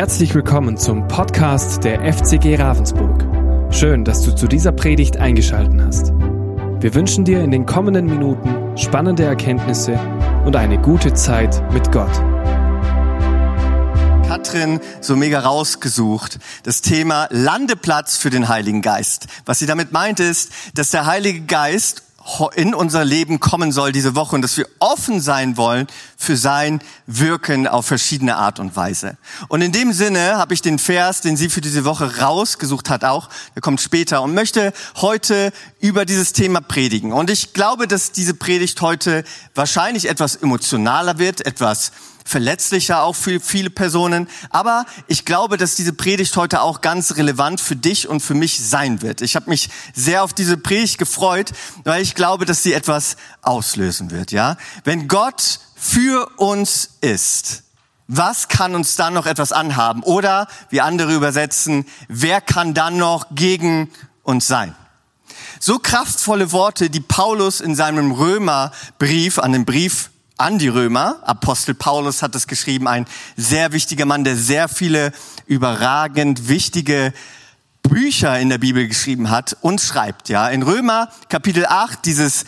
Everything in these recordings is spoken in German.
Herzlich willkommen zum Podcast der FCG Ravensburg. Schön, dass du zu dieser Predigt eingeschaltet hast. Wir wünschen dir in den kommenden Minuten spannende Erkenntnisse und eine gute Zeit mit Gott. Katrin so mega rausgesucht, das Thema Landeplatz für den Heiligen Geist. Was sie damit meint ist, dass der Heilige Geist in unser Leben kommen soll diese Woche und dass wir offen sein wollen für sein Wirken auf verschiedene Art und Weise. Und in dem Sinne habe ich den Vers, den sie für diese Woche rausgesucht hat, auch, der kommt später und möchte heute über dieses Thema predigen. Und ich glaube, dass diese Predigt heute wahrscheinlich etwas emotionaler wird, etwas verletzlicher auch für viele Personen. Aber ich glaube, dass diese Predigt heute auch ganz relevant für dich und für mich sein wird. Ich habe mich sehr auf diese Predigt gefreut, weil ich glaube, dass sie etwas auslösen wird. Ja, wenn Gott für uns ist, was kann uns dann noch etwas anhaben? Oder wie andere übersetzen, wer kann dann noch gegen uns sein? So kraftvolle Worte, die Paulus in seinem Römerbrief an den Brief an die Römer. Apostel Paulus hat es geschrieben, ein sehr wichtiger Mann, der sehr viele überragend wichtige Bücher in der Bibel geschrieben hat und schreibt, ja. In Römer Kapitel 8, dieses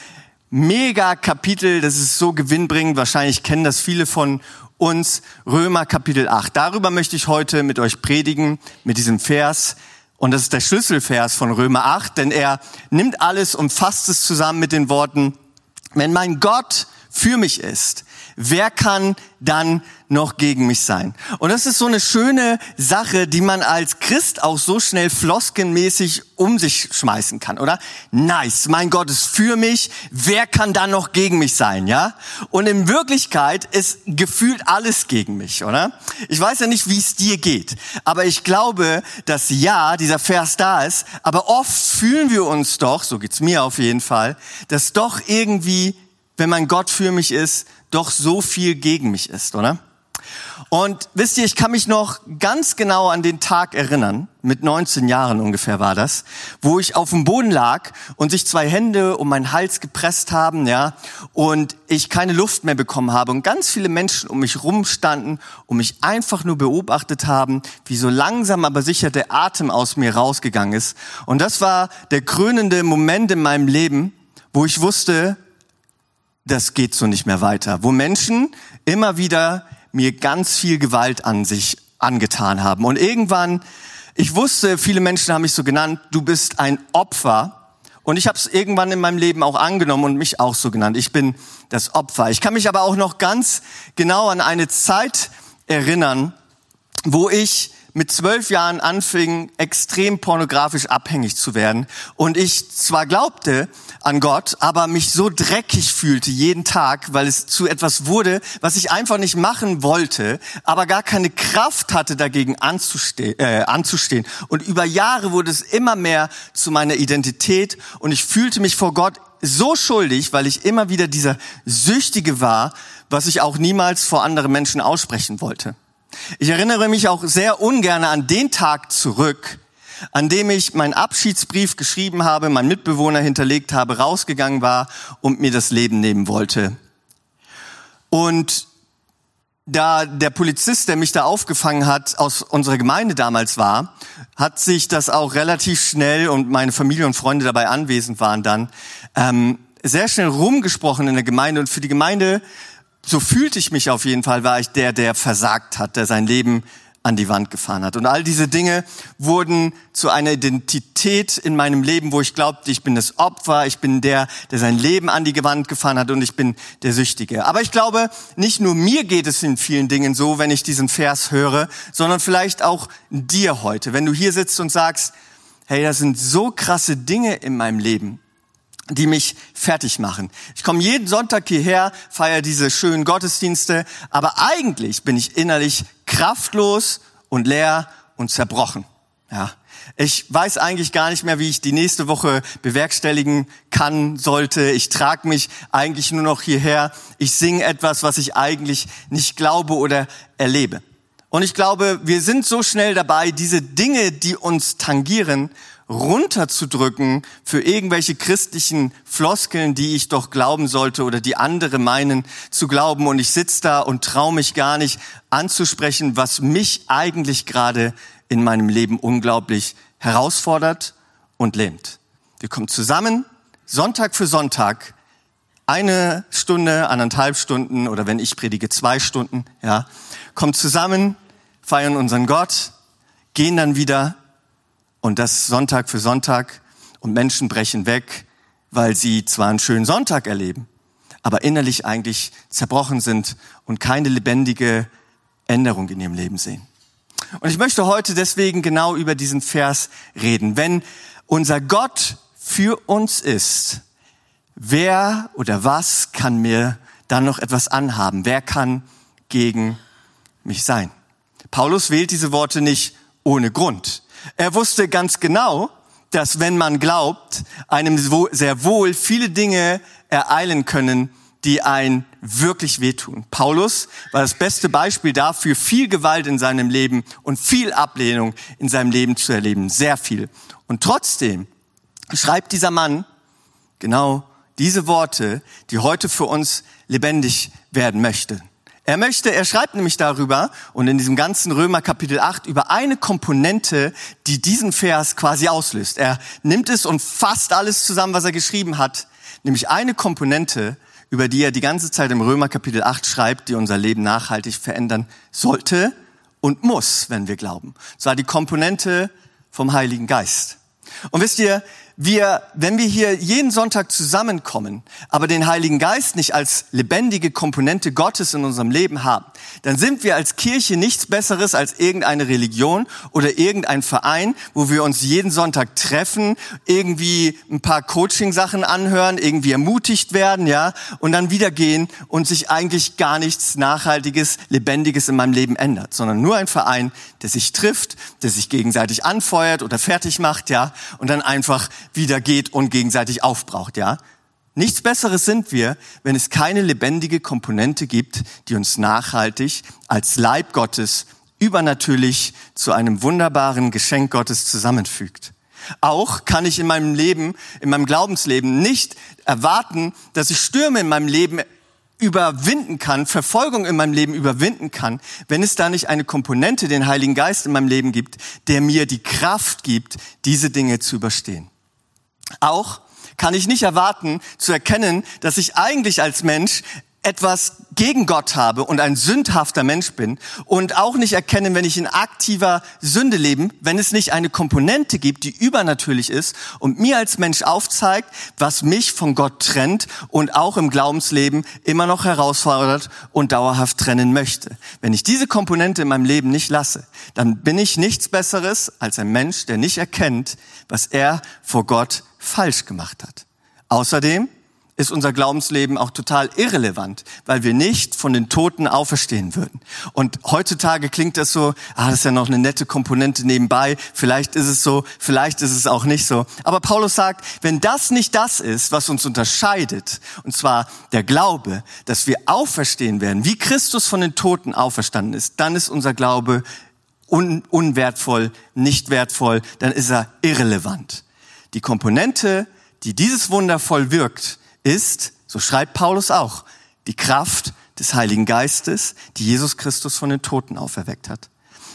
mega Kapitel, das ist so gewinnbringend, wahrscheinlich kennen das viele von uns, Römer Kapitel 8. Darüber möchte ich heute mit euch predigen, mit diesem Vers. Und das ist der Schlüsselvers von Römer 8, denn er nimmt alles und fasst es zusammen mit den Worten, wenn mein Gott für mich ist, wer kann dann noch gegen mich sein? Und das ist so eine schöne Sache, die man als Christ auch so schnell floskenmäßig um sich schmeißen kann, oder? Nice, mein Gott ist für mich, wer kann dann noch gegen mich sein, ja? Und in Wirklichkeit ist gefühlt alles gegen mich, oder? Ich weiß ja nicht, wie es dir geht, aber ich glaube, dass ja, dieser Vers da ist, aber oft fühlen wir uns doch, so geht's mir auf jeden Fall, dass doch irgendwie wenn mein Gott für mich ist, doch so viel gegen mich ist, oder? Und wisst ihr, ich kann mich noch ganz genau an den Tag erinnern, mit 19 Jahren ungefähr war das, wo ich auf dem Boden lag und sich zwei Hände um meinen Hals gepresst haben, ja, und ich keine Luft mehr bekommen habe und ganz viele Menschen um mich rumstanden und mich einfach nur beobachtet haben, wie so langsam aber sicher der Atem aus mir rausgegangen ist. Und das war der krönende Moment in meinem Leben, wo ich wusste, das geht so nicht mehr weiter. Wo Menschen immer wieder mir ganz viel Gewalt an sich angetan haben. Und irgendwann, ich wusste, viele Menschen haben mich so genannt, du bist ein Opfer. Und ich habe es irgendwann in meinem Leben auch angenommen und mich auch so genannt. Ich bin das Opfer. Ich kann mich aber auch noch ganz genau an eine Zeit erinnern, wo ich mit zwölf Jahren anfing, extrem pornografisch abhängig zu werden. Und ich zwar glaubte an Gott, aber mich so dreckig fühlte jeden Tag, weil es zu etwas wurde, was ich einfach nicht machen wollte, aber gar keine Kraft hatte, dagegen anzustehen. Äh, anzustehen. Und über Jahre wurde es immer mehr zu meiner Identität und ich fühlte mich vor Gott so schuldig, weil ich immer wieder dieser Süchtige war, was ich auch niemals vor anderen Menschen aussprechen wollte. Ich erinnere mich auch sehr ungern an den Tag zurück, an dem ich meinen Abschiedsbrief geschrieben habe, meinen Mitbewohner hinterlegt habe, rausgegangen war und mir das Leben nehmen wollte. Und da der Polizist, der mich da aufgefangen hat, aus unserer Gemeinde damals war, hat sich das auch relativ schnell und meine Familie und Freunde dabei anwesend waren dann, ähm, sehr schnell rumgesprochen in der Gemeinde und für die Gemeinde so fühlte ich mich auf jeden Fall, war ich der, der versagt hat, der sein Leben an die Wand gefahren hat. Und all diese Dinge wurden zu einer Identität in meinem Leben, wo ich glaubte, ich bin das Opfer, ich bin der, der sein Leben an die Wand gefahren hat und ich bin der Süchtige. Aber ich glaube, nicht nur mir geht es in vielen Dingen so, wenn ich diesen Vers höre, sondern vielleicht auch dir heute, wenn du hier sitzt und sagst, hey, das sind so krasse Dinge in meinem Leben die mich fertig machen. Ich komme jeden Sonntag hierher, feiere diese schönen Gottesdienste, aber eigentlich bin ich innerlich kraftlos und leer und zerbrochen. Ja. Ich weiß eigentlich gar nicht mehr, wie ich die nächste Woche bewerkstelligen kann, sollte. Ich trage mich eigentlich nur noch hierher. Ich singe etwas, was ich eigentlich nicht glaube oder erlebe. Und ich glaube, wir sind so schnell dabei, diese Dinge, die uns tangieren, runterzudrücken für irgendwelche christlichen Floskeln, die ich doch glauben sollte oder die andere meinen zu glauben. Und ich sitze da und traue mich gar nicht anzusprechen, was mich eigentlich gerade in meinem Leben unglaublich herausfordert und lähmt. Wir kommen zusammen, Sonntag für Sonntag, eine Stunde, anderthalb Stunden oder wenn ich predige, zwei Stunden, ja, kommen zusammen, feiern unseren Gott, gehen dann wieder und das Sonntag für Sonntag und Menschen brechen weg, weil sie zwar einen schönen Sonntag erleben, aber innerlich eigentlich zerbrochen sind und keine lebendige Änderung in ihrem Leben sehen. Und ich möchte heute deswegen genau über diesen Vers reden. Wenn unser Gott für uns ist, wer oder was kann mir dann noch etwas anhaben? Wer kann gegen mich sein? Paulus wählt diese Worte nicht ohne Grund. Er wusste ganz genau, dass wenn man glaubt, einem sehr wohl viele Dinge ereilen können, die ein wirklich wehtun. Paulus war das beste Beispiel dafür, viel Gewalt in seinem Leben und viel Ablehnung in seinem Leben zu erleben. Sehr viel. Und trotzdem schreibt dieser Mann genau diese Worte, die heute für uns lebendig werden möchten. Er möchte, er schreibt nämlich darüber und in diesem ganzen Römer Kapitel 8 über eine Komponente, die diesen Vers quasi auslöst. Er nimmt es und fasst alles zusammen, was er geschrieben hat, nämlich eine Komponente, über die er die ganze Zeit im Römer Kapitel 8 schreibt, die unser Leben nachhaltig verändern sollte und muss, wenn wir glauben. Und zwar die Komponente vom Heiligen Geist. Und wisst ihr, wir, wenn wir hier jeden Sonntag zusammenkommen, aber den Heiligen Geist nicht als lebendige Komponente Gottes in unserem Leben haben, dann sind wir als Kirche nichts Besseres als irgendeine Religion oder irgendein Verein, wo wir uns jeden Sonntag treffen, irgendwie ein paar Coaching-Sachen anhören, irgendwie ermutigt werden, ja, und dann wieder gehen und sich eigentlich gar nichts Nachhaltiges, Lebendiges in meinem Leben ändert, sondern nur ein Verein, der sich trifft, der sich gegenseitig anfeuert oder fertig macht, ja, und dann einfach wieder geht und gegenseitig aufbraucht, ja. Nichts Besseres sind wir, wenn es keine lebendige Komponente gibt, die uns nachhaltig als Leib Gottes übernatürlich zu einem wunderbaren Geschenk Gottes zusammenfügt. Auch kann ich in meinem Leben, in meinem Glaubensleben nicht erwarten, dass ich Stürme in meinem Leben überwinden kann, Verfolgung in meinem Leben überwinden kann, wenn es da nicht eine Komponente, den Heiligen Geist in meinem Leben gibt, der mir die Kraft gibt, diese Dinge zu überstehen. Auch kann ich nicht erwarten zu erkennen, dass ich eigentlich als Mensch etwas gegen Gott habe und ein sündhafter Mensch bin und auch nicht erkennen, wenn ich in aktiver Sünde lebe, wenn es nicht eine Komponente gibt, die übernatürlich ist und mir als Mensch aufzeigt, was mich von Gott trennt und auch im Glaubensleben immer noch herausfordert und dauerhaft trennen möchte. Wenn ich diese Komponente in meinem Leben nicht lasse, dann bin ich nichts Besseres als ein Mensch, der nicht erkennt, was er vor Gott falsch gemacht hat. Außerdem ist unser Glaubensleben auch total irrelevant, weil wir nicht von den Toten auferstehen würden. Und heutzutage klingt das so, ah, das ist ja noch eine nette Komponente nebenbei, vielleicht ist es so, vielleicht ist es auch nicht so. Aber Paulus sagt, wenn das nicht das ist, was uns unterscheidet, und zwar der Glaube, dass wir auferstehen werden, wie Christus von den Toten auferstanden ist, dann ist unser Glaube un unwertvoll, nicht wertvoll, dann ist er irrelevant. Die Komponente, die dieses Wunder voll wirkt, ist, so schreibt Paulus auch, die Kraft des Heiligen Geistes, die Jesus Christus von den Toten auferweckt hat.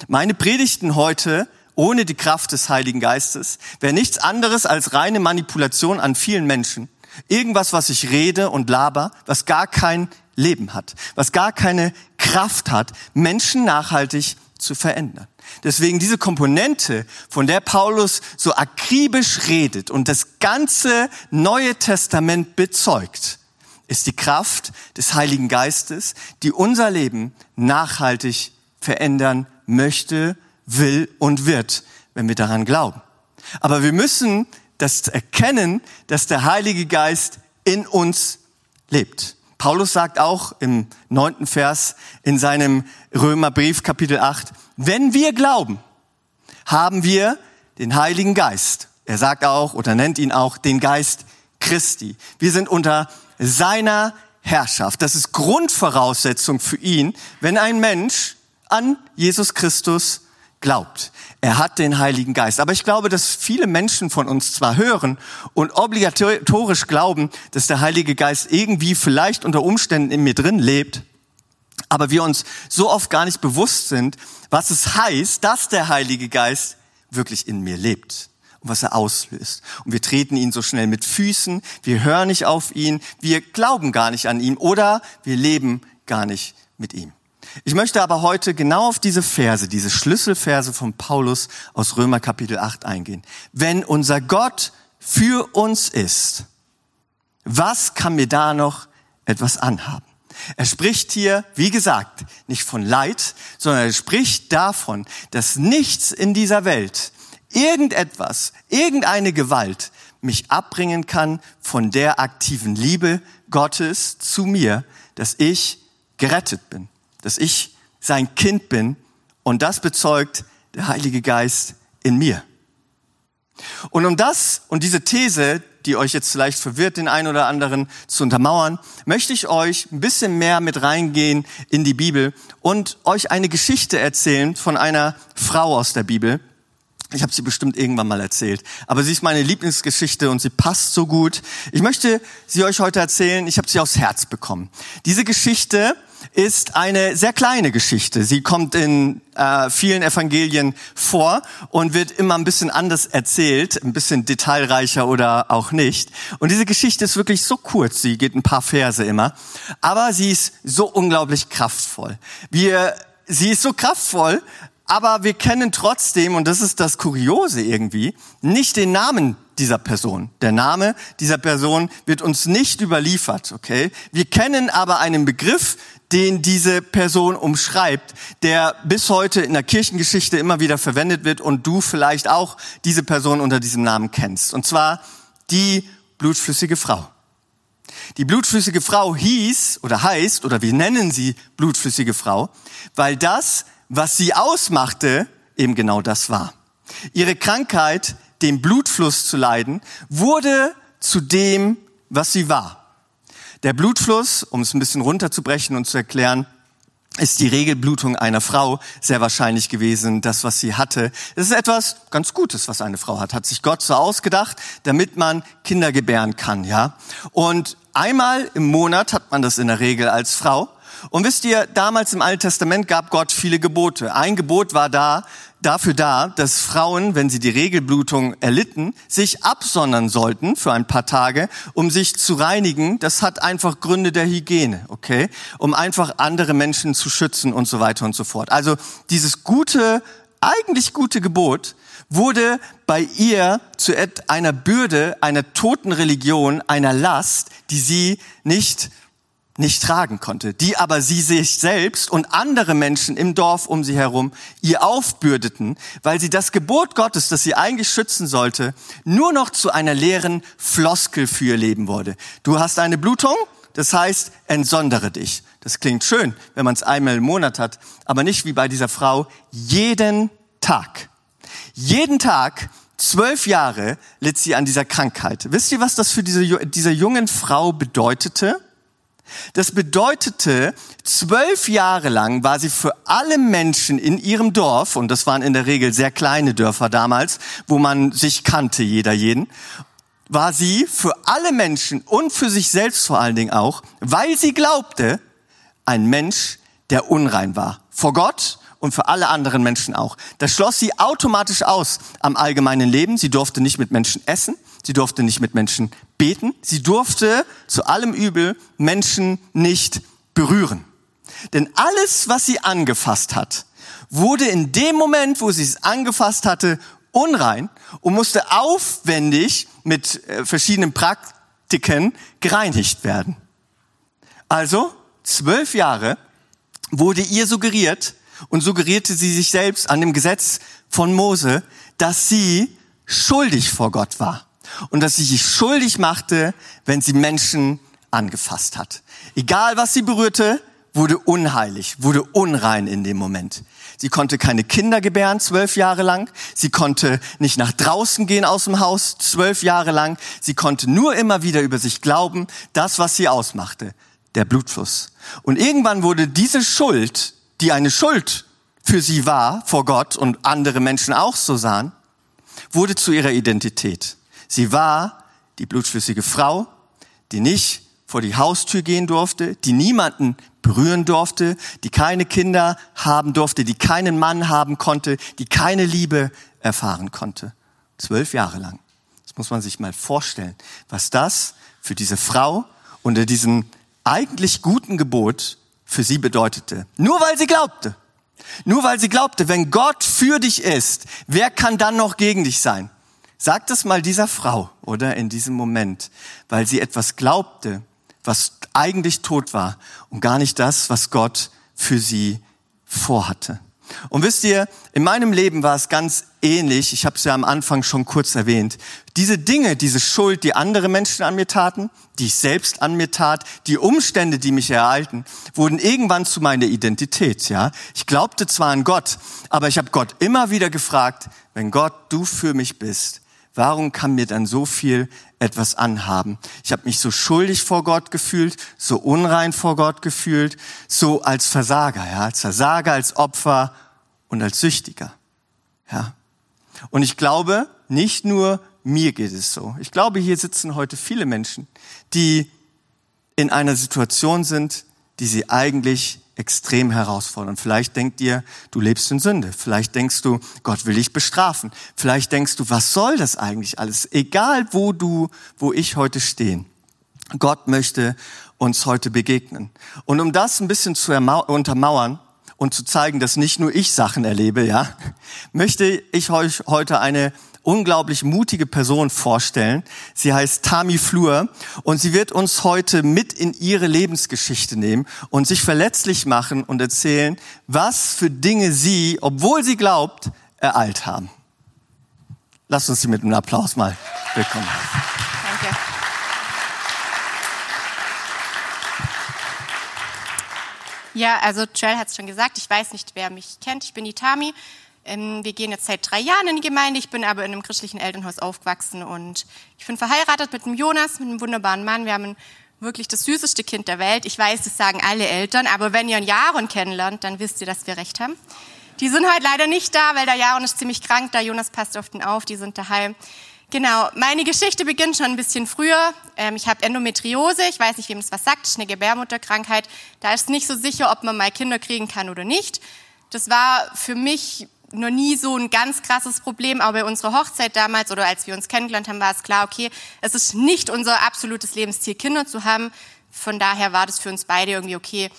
Meine Predigten heute ohne die Kraft des Heiligen Geistes wäre nichts anderes als reine Manipulation an vielen Menschen. Irgendwas, was ich rede und laber, was gar kein Leben hat, was gar keine Kraft hat, Menschen nachhaltig zu verändern. Deswegen diese Komponente, von der Paulus so akribisch redet und das ganze Neue Testament bezeugt, ist die Kraft des Heiligen Geistes, die unser Leben nachhaltig verändern möchte, will und wird, wenn wir daran glauben. Aber wir müssen das erkennen, dass der Heilige Geist in uns lebt. Paulus sagt auch im neunten Vers in seinem Römerbrief Kapitel 8, wenn wir glauben, haben wir den Heiligen Geist. Er sagt auch oder nennt ihn auch den Geist Christi. Wir sind unter seiner Herrschaft. Das ist Grundvoraussetzung für ihn, wenn ein Mensch an Jesus Christus glaubt. Er hat den Heiligen Geist. Aber ich glaube, dass viele Menschen von uns zwar hören und obligatorisch glauben, dass der Heilige Geist irgendwie vielleicht unter Umständen in mir drin lebt, aber wir uns so oft gar nicht bewusst sind, was es heißt, dass der Heilige Geist wirklich in mir lebt und was er auslöst. Und wir treten ihn so schnell mit Füßen, wir hören nicht auf ihn, wir glauben gar nicht an ihn oder wir leben gar nicht mit ihm. Ich möchte aber heute genau auf diese Verse, diese Schlüsselverse von Paulus aus Römer Kapitel 8 eingehen. Wenn unser Gott für uns ist, was kann mir da noch etwas anhaben? Er spricht hier, wie gesagt, nicht von Leid, sondern er spricht davon, dass nichts in dieser Welt, irgendetwas, irgendeine Gewalt mich abbringen kann von der aktiven Liebe Gottes zu mir, dass ich gerettet bin dass ich sein Kind bin und das bezeugt der Heilige Geist in mir. Und um das und diese These, die euch jetzt vielleicht verwirrt, den einen oder anderen zu untermauern, möchte ich euch ein bisschen mehr mit reingehen in die Bibel und euch eine Geschichte erzählen von einer Frau aus der Bibel. Ich habe sie bestimmt irgendwann mal erzählt, aber sie ist meine Lieblingsgeschichte und sie passt so gut. Ich möchte sie euch heute erzählen. Ich habe sie aufs Herz bekommen. Diese Geschichte ist eine sehr kleine Geschichte. Sie kommt in äh, vielen Evangelien vor und wird immer ein bisschen anders erzählt, ein bisschen detailreicher oder auch nicht. Und diese Geschichte ist wirklich so kurz, sie geht ein paar Verse immer, aber sie ist so unglaublich kraftvoll. Wir, sie ist so kraftvoll, aber wir kennen trotzdem, und das ist das Kuriose irgendwie, nicht den Namen dieser Person. Der Name dieser Person wird uns nicht überliefert, okay? Wir kennen aber einen Begriff, den diese Person umschreibt, der bis heute in der Kirchengeschichte immer wieder verwendet wird und du vielleicht auch diese Person unter diesem Namen kennst. Und zwar die blutflüssige Frau. Die blutflüssige Frau hieß oder heißt oder wir nennen sie blutflüssige Frau, weil das, was sie ausmachte, eben genau das war. Ihre Krankheit, den Blutfluss zu leiden, wurde zu dem, was sie war. Der Blutfluss, um es ein bisschen runterzubrechen und zu erklären, ist die Regelblutung einer Frau sehr wahrscheinlich gewesen, das, was sie hatte. Es ist etwas ganz Gutes, was eine Frau hat. Hat sich Gott so ausgedacht, damit man Kinder gebären kann, ja. Und einmal im Monat hat man das in der Regel als Frau. Und wisst ihr, damals im Alten Testament gab Gott viele Gebote. Ein Gebot war da, dafür da, dass Frauen, wenn sie die Regelblutung erlitten, sich absondern sollten für ein paar Tage, um sich zu reinigen. Das hat einfach Gründe der Hygiene, okay? Um einfach andere Menschen zu schützen und so weiter und so fort. Also dieses gute, eigentlich gute Gebot wurde bei ihr zu einer Bürde, einer toten Religion, einer Last, die sie nicht nicht tragen konnte, die aber sie sich selbst und andere Menschen im Dorf um sie herum ihr aufbürdeten, weil sie das Gebot Gottes, das sie eigentlich schützen sollte, nur noch zu einer leeren Floskel für ihr Leben wurde. Du hast eine Blutung, das heißt, entsondere dich. Das klingt schön, wenn man es einmal im Monat hat, aber nicht wie bei dieser Frau jeden Tag. Jeden Tag Zwölf Jahre litt sie an dieser Krankheit. Wisst ihr, was das für diese, diese jungen Frau bedeutete? Das bedeutete, zwölf Jahre lang war sie für alle Menschen in ihrem Dorf, und das waren in der Regel sehr kleine Dörfer damals, wo man sich kannte, jeder jeden, war sie für alle Menschen und für sich selbst vor allen Dingen auch, weil sie glaubte, ein Mensch, der unrein war. Vor Gott und für alle anderen Menschen auch. Das schloss sie automatisch aus am allgemeinen Leben. Sie durfte nicht mit Menschen essen. Sie durfte nicht mit Menschen beten. Sie durfte zu allem Übel Menschen nicht berühren. Denn alles, was sie angefasst hat, wurde in dem Moment, wo sie es angefasst hatte, unrein und musste aufwendig mit äh, verschiedenen Praktiken gereinigt werden. Also zwölf Jahre wurde ihr suggeriert und suggerierte sie sich selbst an dem Gesetz von Mose, dass sie schuldig vor Gott war und dass sie sich schuldig machte, wenn sie Menschen angefasst hat. Egal was sie berührte, wurde unheilig, wurde unrein in dem Moment. Sie konnte keine Kinder gebären zwölf Jahre lang. Sie konnte nicht nach draußen gehen aus dem Haus zwölf Jahre lang. Sie konnte nur immer wieder über sich glauben, das, was sie ausmachte, der Blutfluss. Und irgendwann wurde diese Schuld, die eine Schuld für sie war vor Gott und andere Menschen auch so sahen, wurde zu ihrer Identität. Sie war die blutschlüssige Frau, die nicht vor die Haustür gehen durfte, die niemanden berühren durfte, die keine Kinder haben durfte, die keinen Mann haben konnte, die keine Liebe erfahren konnte. Zwölf Jahre lang. Das muss man sich mal vorstellen, was das für diese Frau unter diesem eigentlich guten Gebot für sie bedeutete. Nur weil sie glaubte. Nur weil sie glaubte, wenn Gott für dich ist, wer kann dann noch gegen dich sein? Sag das mal dieser Frau, oder in diesem Moment, weil sie etwas glaubte, was eigentlich tot war und gar nicht das, was Gott für sie vorhatte. Und wisst ihr, in meinem Leben war es ganz ähnlich. Ich habe es ja am Anfang schon kurz erwähnt. Diese Dinge, diese Schuld, die andere Menschen an mir taten, die ich selbst an mir tat, die Umstände, die mich ereilten, wurden irgendwann zu meiner Identität. Ja, ich glaubte zwar an Gott, aber ich habe Gott immer wieder gefragt: Wenn Gott du für mich bist, warum kann mir dann so viel etwas anhaben? Ich habe mich so schuldig vor Gott gefühlt, so unrein vor Gott gefühlt, so als Versager, ja, als Versager, als Opfer und als Süchtiger. Ja. Und ich glaube, nicht nur mir geht es so. Ich glaube, hier sitzen heute viele Menschen, die in einer Situation sind, die sie eigentlich extrem herausfordern. Vielleicht denkt ihr, du lebst in Sünde. Vielleicht denkst du, Gott will dich bestrafen. Vielleicht denkst du, was soll das eigentlich alles? Egal wo du, wo ich heute stehen. Gott möchte uns heute begegnen. Und um das ein bisschen zu untermauern und zu zeigen, dass nicht nur ich Sachen erlebe, ja, möchte ich euch heute eine unglaublich mutige Person vorstellen. Sie heißt Tami Flur und sie wird uns heute mit in ihre Lebensgeschichte nehmen und sich verletzlich machen und erzählen, was für Dinge sie, obwohl sie glaubt, ereilt haben. Lasst uns sie mit einem Applaus mal willkommen. Danke. Ja, also Joel hat es schon gesagt, ich weiß nicht, wer mich kennt. Ich bin die Tami. Ähm, wir gehen jetzt seit drei Jahren in die Gemeinde. Ich bin aber in einem christlichen Elternhaus aufgewachsen und ich bin verheiratet mit dem Jonas, mit einem wunderbaren Mann. Wir haben wirklich das süßeste Kind der Welt. Ich weiß, das sagen alle Eltern, aber wenn ihr einen Jaron kennenlernt, dann wisst ihr, dass wir recht haben. Die sind heute leider nicht da, weil der Jaron ist ziemlich krank. Der Jonas passt auf den auf, die sind daheim. Genau, meine Geschichte beginnt schon ein bisschen früher. Ähm, ich habe Endometriose, ich weiß nicht, wem das was sagt, das ist eine Gebärmutterkrankheit. Da ist nicht so sicher, ob man mal Kinder kriegen kann oder nicht. Das war für mich noch nie so ein ganz krasses Problem, aber bei unserer Hochzeit damals oder als wir uns kennengelernt haben, war es klar, okay, es ist nicht unser absolutes Lebensziel, Kinder zu haben. Von daher war das für uns beide irgendwie okay.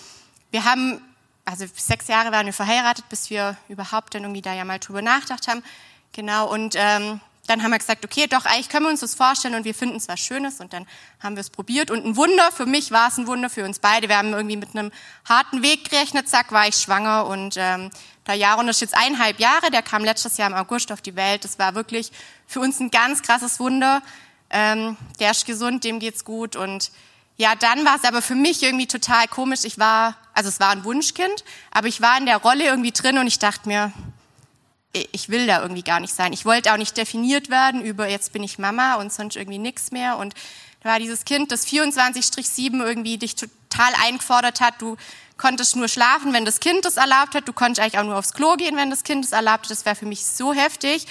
Wir haben, also sechs Jahre waren wir verheiratet, bis wir überhaupt dann irgendwie da ja mal drüber nachgedacht haben. Genau, und ähm, dann haben wir gesagt, okay, doch, eigentlich können wir uns das vorstellen und wir finden es was Schönes und dann haben wir es probiert und ein Wunder, für mich war es ein Wunder, für uns beide. Wir haben irgendwie mit einem harten Weg gerechnet, zack, war ich schwanger und ähm, der Jaron ist jetzt eineinhalb Jahre, der kam letztes Jahr im August auf die Welt. Das war wirklich für uns ein ganz krasses Wunder. Ähm, der ist gesund, dem geht's gut und ja, dann war es aber für mich irgendwie total komisch. Ich war, also es war ein Wunschkind, aber ich war in der Rolle irgendwie drin und ich dachte mir, ich will da irgendwie gar nicht sein. Ich wollte auch nicht definiert werden über jetzt bin ich Mama und sonst irgendwie nichts mehr. Und da war dieses Kind, das 24-7 irgendwie dich total eingefordert hat. Du konntest nur schlafen, wenn das Kind es erlaubt hat. Du konntest eigentlich auch nur aufs Klo gehen, wenn das Kind es erlaubt hat. Das wäre für mich so heftig.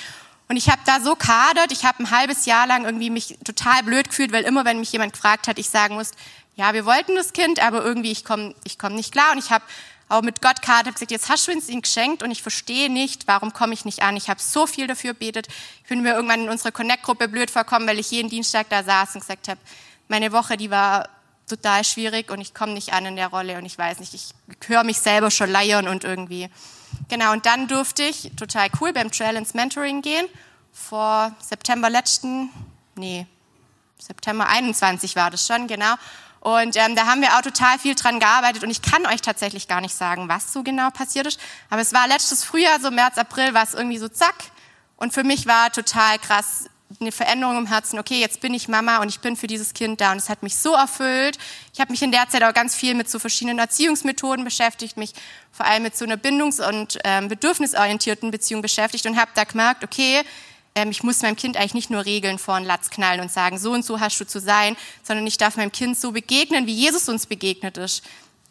Und ich habe da so kadert. Ich habe ein halbes Jahr lang irgendwie mich total blöd gefühlt, weil immer, wenn mich jemand gefragt hat, ich sagen muss, ja, wir wollten das Kind, aber irgendwie ich komme ich komm nicht klar. Und ich habe auch mit Gott gerade, habe gesagt, jetzt hast du uns ihn geschenkt und ich verstehe nicht, warum komme ich nicht an. Ich habe so viel dafür betet. Ich bin mir irgendwann in unserer Connect-Gruppe blöd vorkommen, weil ich jeden Dienstag da saß und gesagt habe, meine Woche, die war total schwierig und ich komme nicht an in der Rolle und ich weiß nicht, ich höre mich selber schon leiern und irgendwie. Genau, und dann durfte ich, total cool, beim ins Mentoring gehen. Vor September letzten, nee, September 21 war das schon, genau. Und ähm, da haben wir auch total viel dran gearbeitet und ich kann euch tatsächlich gar nicht sagen, was so genau passiert ist. Aber es war letztes Frühjahr, so März, April, war es irgendwie so zack. Und für mich war total krass eine Veränderung im Herzen. Okay, jetzt bin ich Mama und ich bin für dieses Kind da und es hat mich so erfüllt. Ich habe mich in der Zeit auch ganz viel mit so verschiedenen Erziehungsmethoden beschäftigt, mich vor allem mit so einer bindungs- und ähm, bedürfnisorientierten Beziehung beschäftigt und habe da gemerkt, okay, ich muss meinem Kind eigentlich nicht nur Regeln vor den Latz knallen und sagen, so und so hast du zu sein, sondern ich darf meinem Kind so begegnen, wie Jesus uns begegnet ist.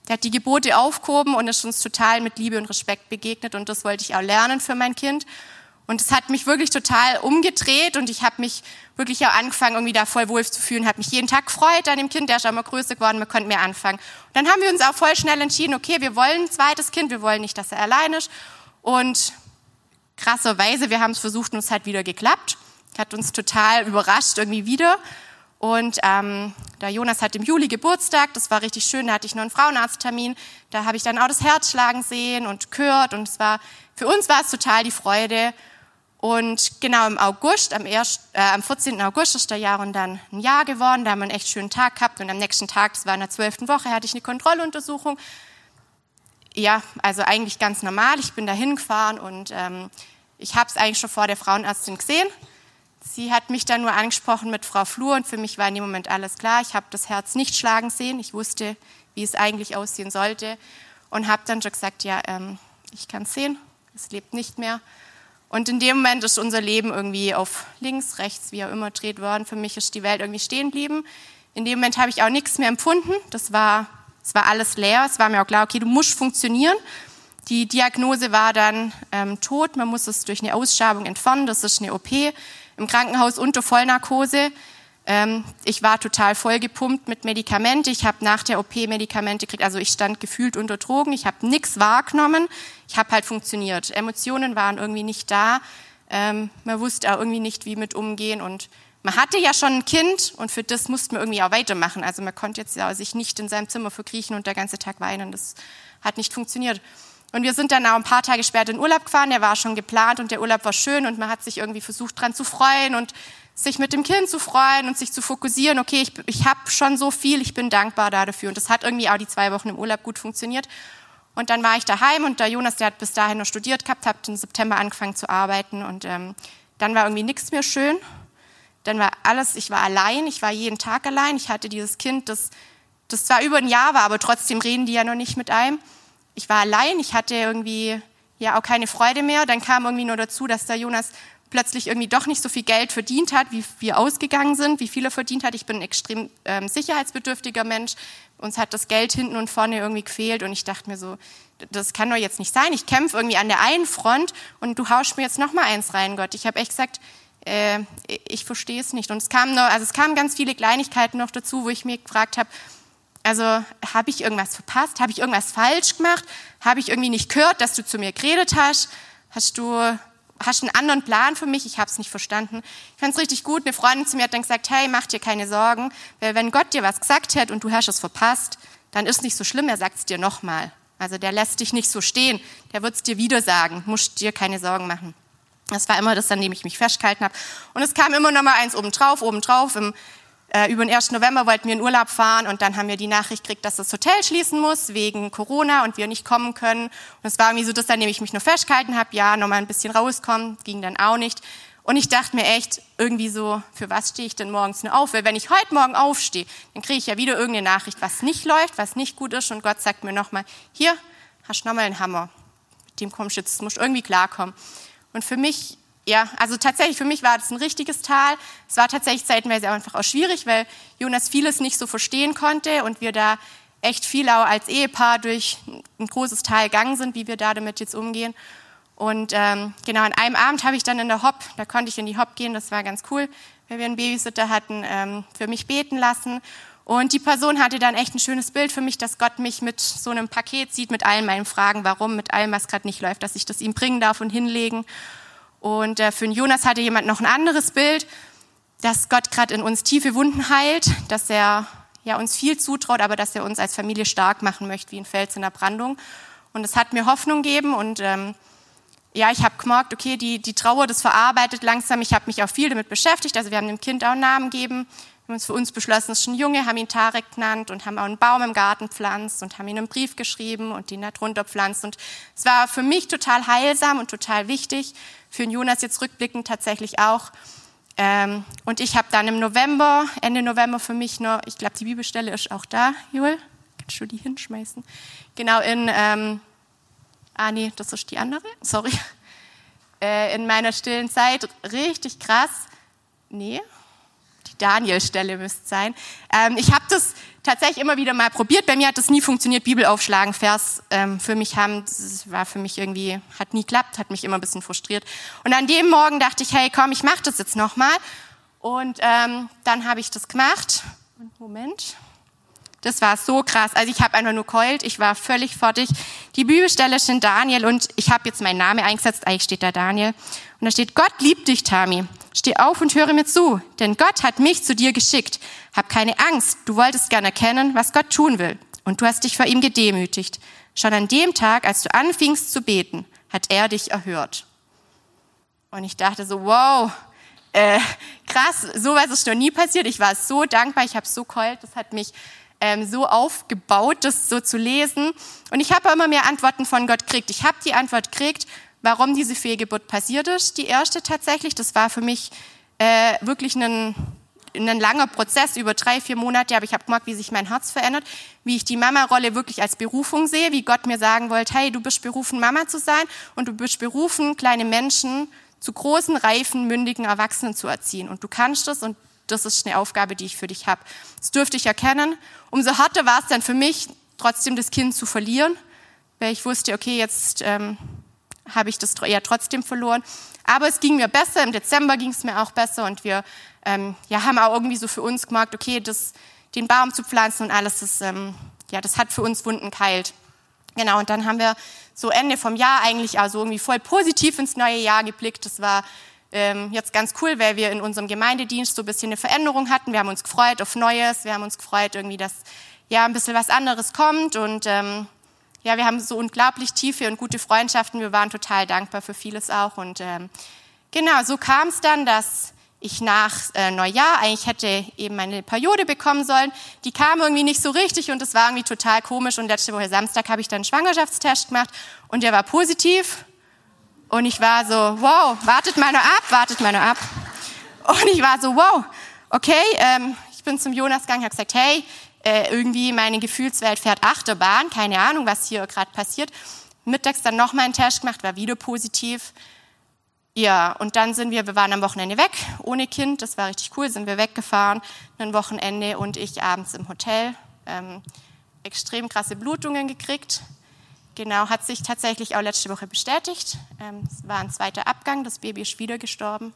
der hat die Gebote aufgehoben und ist uns total mit Liebe und Respekt begegnet und das wollte ich auch lernen für mein Kind. Und es hat mich wirklich total umgedreht und ich habe mich wirklich auch angefangen, irgendwie da voll wohl zu fühlen, habe mich jeden Tag gefreut an dem Kind, der ist auch immer größer geworden, wir konnten mehr anfangen. Und dann haben wir uns auch voll schnell entschieden, okay, wir wollen ein zweites Kind, wir wollen nicht, dass er allein ist. Und krasserweise, wir haben es versucht und es hat wieder geklappt. Hat uns total überrascht irgendwie wieder. Und ähm, der Jonas hat im Juli Geburtstag, das war richtig schön, da hatte ich noch einen Frauenarzttermin, da habe ich dann auch das Herz schlagen sehen und gehört und es war, für uns war es total die Freude. Und genau im August, am, 1., äh, am 14. August ist der Jahr und dann ein Jahr geworden, da haben wir einen echt schönen Tag gehabt und am nächsten Tag, das war in der zwölften Woche, hatte ich eine Kontrolluntersuchung. Ja, also eigentlich ganz normal, ich bin da hingefahren und ähm, ich habe es eigentlich schon vor der Frauenärztin gesehen Sie hat mich dann nur angesprochen mit Frau Flur und für mich war in dem Moment alles klar. Ich habe das Herz nicht schlagen sehen. Ich wusste, wie es eigentlich aussehen sollte und habe dann schon gesagt, ja, ähm, ich kann es sehen, es lebt nicht mehr. Und in dem Moment ist unser Leben irgendwie auf links, rechts, wie auch immer dreht worden. Für mich ist die Welt irgendwie stehen geblieben. In dem Moment habe ich auch nichts mehr empfunden. Das war, es war alles leer. Es war mir auch klar, okay, du musst funktionieren. Die Diagnose war dann ähm, tot. Man muss es durch eine Ausschabung entfernen. Das ist eine OP im Krankenhaus unter Vollnarkose. Ähm, ich war total vollgepumpt mit Medikamente. Ich habe nach der OP Medikamente gekriegt. Also ich stand gefühlt unter Drogen. Ich habe nichts wahrgenommen. Ich habe halt funktioniert. Emotionen waren irgendwie nicht da. Ähm, man wusste auch irgendwie nicht, wie mit umgehen. Und man hatte ja schon ein Kind und für das musste man irgendwie auch weitermachen. Also man konnte jetzt ja sich nicht in seinem Zimmer verkriechen und der ganze Tag weinen. Das hat nicht funktioniert. Und wir sind dann auch ein paar Tage später in Urlaub gefahren, der war schon geplant und der Urlaub war schön und man hat sich irgendwie versucht dran zu freuen und sich mit dem Kind zu freuen und sich zu fokussieren, okay, ich, ich habe schon so viel, ich bin dankbar dafür. Und das hat irgendwie auch die zwei Wochen im Urlaub gut funktioniert. Und dann war ich daheim und der Jonas, der hat bis dahin noch studiert gehabt, hat im September angefangen zu arbeiten und ähm, dann war irgendwie nichts mehr schön. Dann war alles, ich war allein, ich war jeden Tag allein. Ich hatte dieses Kind, das, das zwar über ein Jahr war, aber trotzdem reden die ja noch nicht mit einem ich war allein, ich hatte irgendwie ja auch keine Freude mehr. Dann kam irgendwie nur dazu, dass der Jonas plötzlich irgendwie doch nicht so viel Geld verdient hat, wie wir ausgegangen sind, wie viel er verdient hat. Ich bin ein extrem ähm, sicherheitsbedürftiger Mensch. Uns hat das Geld hinten und vorne irgendwie gefehlt und ich dachte mir so, das kann doch jetzt nicht sein. Ich kämpfe irgendwie an der einen Front und du haust mir jetzt noch mal eins rein, Gott. Ich habe echt gesagt, äh, ich verstehe es nicht. Und es kamen noch, also es kamen ganz viele Kleinigkeiten noch dazu, wo ich mir gefragt habe, also habe ich irgendwas verpasst? Habe ich irgendwas falsch gemacht? Habe ich irgendwie nicht gehört, dass du zu mir geredet hast? Hast du hast einen anderen Plan für mich? Ich habe es nicht verstanden. Ich fand es richtig gut. Eine Freundin zu mir hat dann gesagt, hey, mach dir keine Sorgen, weil wenn Gott dir was gesagt hat und du hast es verpasst, dann ist nicht so schlimm, er sagt es dir nochmal. Also der lässt dich nicht so stehen, der wird es dir wieder sagen, musst dir keine Sorgen machen. Das war immer das, an dem ich mich festgehalten habe. Und es kam immer noch mal eins obendrauf, obendrauf. Im äh, über den 1. November wollten wir in Urlaub fahren und dann haben wir die Nachricht gekriegt, dass das Hotel schließen muss wegen Corona und wir nicht kommen können. Und es war irgendwie so, dass an dem ich mich nur festgehalten habe, ja, nochmal ein bisschen rauskommen, ging dann auch nicht. Und ich dachte mir echt, irgendwie so, für was stehe ich denn morgens nur auf? Weil wenn ich heute Morgen aufstehe, dann kriege ich ja wieder irgendeine Nachricht, was nicht läuft, was nicht gut ist. Und Gott sagt mir nochmal, hier, hast du nochmal einen Hammer. Mit dem kommst du jetzt, musst irgendwie klarkommen. Und für mich ja, also tatsächlich für mich war das ein richtiges Tal. Es war tatsächlich zeitweise einfach auch schwierig, weil Jonas vieles nicht so verstehen konnte und wir da echt viel auch als Ehepaar durch ein großes Tal gegangen sind, wie wir da damit jetzt umgehen. Und ähm, genau, an einem Abend habe ich dann in der Hop, da konnte ich in die Hop gehen, das war ganz cool, weil wir einen Babysitter hatten, ähm, für mich beten lassen. Und die Person hatte dann echt ein schönes Bild für mich, dass Gott mich mit so einem Paket sieht, mit allen meinen Fragen, warum, mit allem, was gerade nicht läuft, dass ich das ihm bringen darf und hinlegen. Und äh, für den Jonas hatte jemand noch ein anderes Bild, dass Gott gerade in uns tiefe Wunden heilt, dass er ja, uns viel zutraut, aber dass er uns als Familie stark machen möchte, wie ein Fels in der Brandung. Und es hat mir Hoffnung gegeben und ähm, ja, ich habe gemerkt, okay, die, die Trauer, das verarbeitet langsam. Ich habe mich auch viel damit beschäftigt. Also wir haben dem Kind auch einen Namen gegeben. Wir haben uns für uns beschlossen, es ist ein Junge, haben ihn Tarek genannt und haben auch einen Baum im Garten pflanzt und haben ihn einen Brief geschrieben und ihn da drunter pflanzt. Und es war für mich total heilsam und total wichtig, für den Jonas jetzt rückblickend tatsächlich auch. Ähm, und ich habe dann im November, Ende November für mich noch, ich glaube, die Bibelstelle ist auch da, Joel. Kannst du die hinschmeißen? Genau, in, ähm, ah nee, das ist die andere, sorry. Äh, in meiner stillen Zeit, richtig krass. Nee, Daniel-Stelle müsste sein. Ähm, ich habe das tatsächlich immer wieder mal probiert. Bei mir hat das nie funktioniert, Bibel aufschlagen, Vers ähm, für mich haben, das war für mich irgendwie, hat nie klappt, hat mich immer ein bisschen frustriert. Und an dem Morgen dachte ich, hey, komm, ich mache das jetzt nochmal. Und ähm, dann habe ich das gemacht. Moment. Das war so krass. Also ich habe einfach nur keult, ich war völlig fertig. Die Bibelstelle ist in Daniel und ich habe jetzt meinen Namen eingesetzt, eigentlich steht da Daniel. Und da steht, Gott liebt dich, Tami. Steh auf und höre mir zu, denn Gott hat mich zu dir geschickt. Hab keine Angst, du wolltest gern erkennen, was Gott tun will. Und du hast dich vor ihm gedemütigt. Schon an dem Tag, als du anfingst zu beten, hat er dich erhört. Und ich dachte so, wow, äh, krass, sowas ist noch nie passiert. Ich war so dankbar, ich habe so keult, das hat mich ähm, so aufgebaut, das so zu lesen. Und ich habe immer mehr Antworten von Gott gekriegt. Ich habe die Antwort gekriegt, warum diese Fehlgeburt passiert ist. Die erste tatsächlich, das war für mich äh, wirklich ein, ein langer Prozess über drei, vier Monate, aber ich habe gemerkt, wie sich mein Herz verändert, wie ich die Mama-Rolle wirklich als Berufung sehe, wie Gott mir sagen wollte, hey, du bist berufen, Mama zu sein und du bist berufen, kleine Menschen zu großen, reifen, mündigen Erwachsenen zu erziehen. Und du kannst es und das ist eine Aufgabe, die ich für dich habe. Das dürfte ich erkennen. Umso härter war es dann für mich, trotzdem das Kind zu verlieren, weil ich wusste, okay, jetzt ähm, habe ich das ja trotzdem verloren. Aber es ging mir besser, im Dezember ging es mir auch besser und wir ähm, ja, haben auch irgendwie so für uns gemerkt, okay, das, den Baum zu pflanzen und alles, das, ähm, ja, das hat für uns Wunden geheilt. Genau, und dann haben wir so Ende vom Jahr eigentlich also irgendwie voll positiv ins neue Jahr geblickt. Das war ähm, jetzt ganz cool, weil wir in unserem Gemeindedienst so ein bisschen eine Veränderung hatten. Wir haben uns gefreut auf Neues, wir haben uns gefreut irgendwie, dass ja ein bisschen was anderes kommt und ähm, ja, wir haben so unglaublich tiefe und gute Freundschaften. Wir waren total dankbar für vieles auch und ähm, genau, so kam es dann, dass ich nach äh, Neujahr eigentlich hätte eben meine Periode bekommen sollen. Die kam irgendwie nicht so richtig und es war irgendwie total komisch. Und letzte Woche Samstag habe ich dann einen Schwangerschaftstest gemacht und der war positiv. Und ich war so, wow, wartet mal noch ab, wartet mal noch ab. Und ich war so, wow, okay, ähm, ich bin zum Jonas gegangen, habe gesagt, hey, äh, irgendwie meine Gefühlswelt fährt Achterbahn, keine Ahnung, was hier gerade passiert. Mittags dann noch mal einen Test gemacht, war wieder positiv. Ja, und dann sind wir, wir waren am Wochenende weg, ohne Kind, das war richtig cool, sind wir weggefahren, ein Wochenende und ich abends im Hotel. Ähm, extrem krasse Blutungen gekriegt, Genau, hat sich tatsächlich auch letzte Woche bestätigt. Ähm, es war ein zweiter Abgang, das Baby ist wieder gestorben.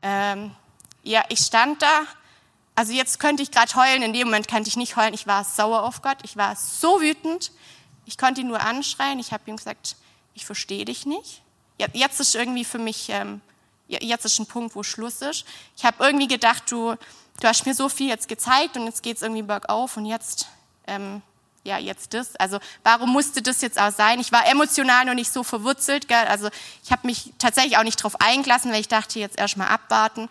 Ähm, ja, ich stand da. Also jetzt könnte ich gerade heulen, in dem Moment könnte ich nicht heulen. Ich war sauer auf Gott, ich war so wütend. Ich konnte ihn nur anschreien. Ich habe ihm gesagt, ich verstehe dich nicht. Jetzt ist irgendwie für mich, ähm, jetzt ist ein Punkt, wo Schluss ist. Ich habe irgendwie gedacht, du, du hast mir so viel jetzt gezeigt und jetzt geht es irgendwie bergauf und jetzt ähm, ja, jetzt das. Also warum musste das jetzt auch sein? Ich war emotional noch nicht so verwurzelt. Gell? Also ich habe mich tatsächlich auch nicht darauf eingelassen, weil ich dachte, jetzt erstmal abwarten.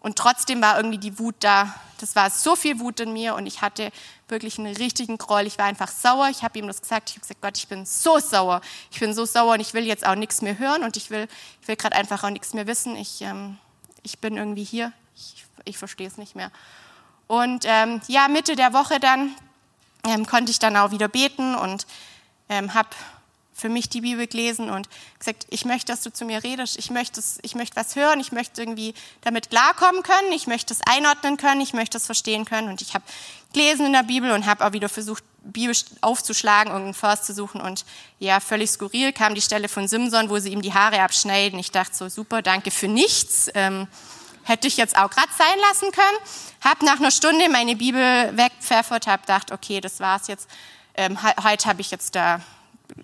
Und trotzdem war irgendwie die Wut da. Das war so viel Wut in mir und ich hatte wirklich einen richtigen Groll. Ich war einfach sauer. Ich habe ihm das gesagt. Ich habe gesagt, Gott, ich bin so sauer. Ich bin so sauer und ich will jetzt auch nichts mehr hören und ich will, ich will gerade einfach auch nichts mehr wissen. Ich, ähm, ich bin irgendwie hier. Ich, ich verstehe es nicht mehr. Und ähm, ja, Mitte der Woche dann ähm, konnte ich dann auch wieder beten und ähm, habe für mich die Bibel gelesen und gesagt, ich möchte, dass du zu mir redest, ich möchte, ich möchte was hören, ich möchte irgendwie damit klarkommen können, ich möchte es einordnen können, ich möchte es verstehen können und ich habe gelesen in der Bibel und habe auch wieder versucht, Bibel aufzuschlagen, irgendeinen Vers zu suchen und ja, völlig skurril kam die Stelle von Simson, wo sie ihm die Haare abschneiden. Ich dachte so, super, danke für nichts. Ähm, hätte ich jetzt auch gerade sein lassen können. Hab nach einer Stunde meine Bibel wegpfeffert, hab gedacht, okay, das war's jetzt. Ähm, heute habe ich jetzt da,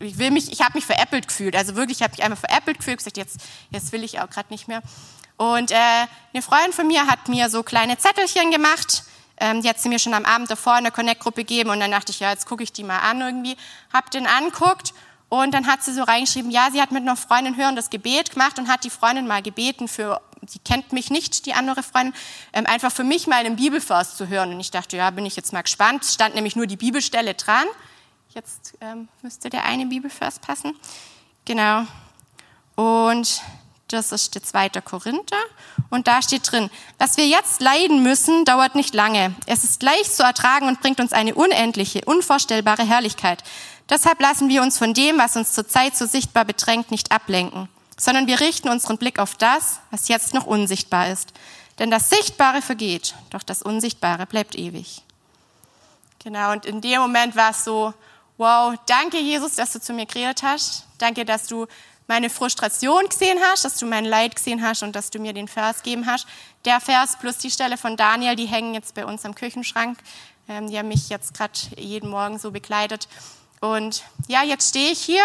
ich will mich, ich habe mich veräppelt gefühlt. Also wirklich, ich habe mich einmal veräppelt gefühlt, gesagt, jetzt, jetzt will ich auch gerade nicht mehr. Und äh, eine Freundin von mir hat mir so kleine Zettelchen gemacht. Ähm, die hat sie mir schon am Abend davor in der Connect-Gruppe gegeben und dann dachte ich, ja, jetzt gucke ich die mal an irgendwie. Hab den anguckt und dann hat sie so reingeschrieben, ja, sie hat mit einer Freundin hörendes Gebet gemacht und hat die Freundin mal gebeten für, sie kennt mich nicht, die andere Freundin, ähm, einfach für mich mal einen Bibelvers zu hören. Und ich dachte, ja, bin ich jetzt mal gespannt. Es stand nämlich nur die Bibelstelle dran. Jetzt ähm, müsste der eine Bibelvers passen. Genau. Und das ist der zweite Korinther. Und da steht drin, was wir jetzt leiden müssen, dauert nicht lange. Es ist leicht zu ertragen und bringt uns eine unendliche, unvorstellbare Herrlichkeit. Deshalb lassen wir uns von dem, was uns zurzeit so sichtbar bedrängt, nicht ablenken, sondern wir richten unseren Blick auf das, was jetzt noch unsichtbar ist. Denn das Sichtbare vergeht, doch das Unsichtbare bleibt ewig. Genau, und in dem Moment war es so, wow, danke Jesus, dass du zu mir geredet hast. Danke, dass du meine Frustration gesehen hast, dass du mein Leid gesehen hast und dass du mir den Vers gegeben hast. Der Vers plus die Stelle von Daniel, die hängen jetzt bei uns am Küchenschrank. Ähm, die haben mich jetzt gerade jeden Morgen so begleitet. Und ja, jetzt stehe ich hier.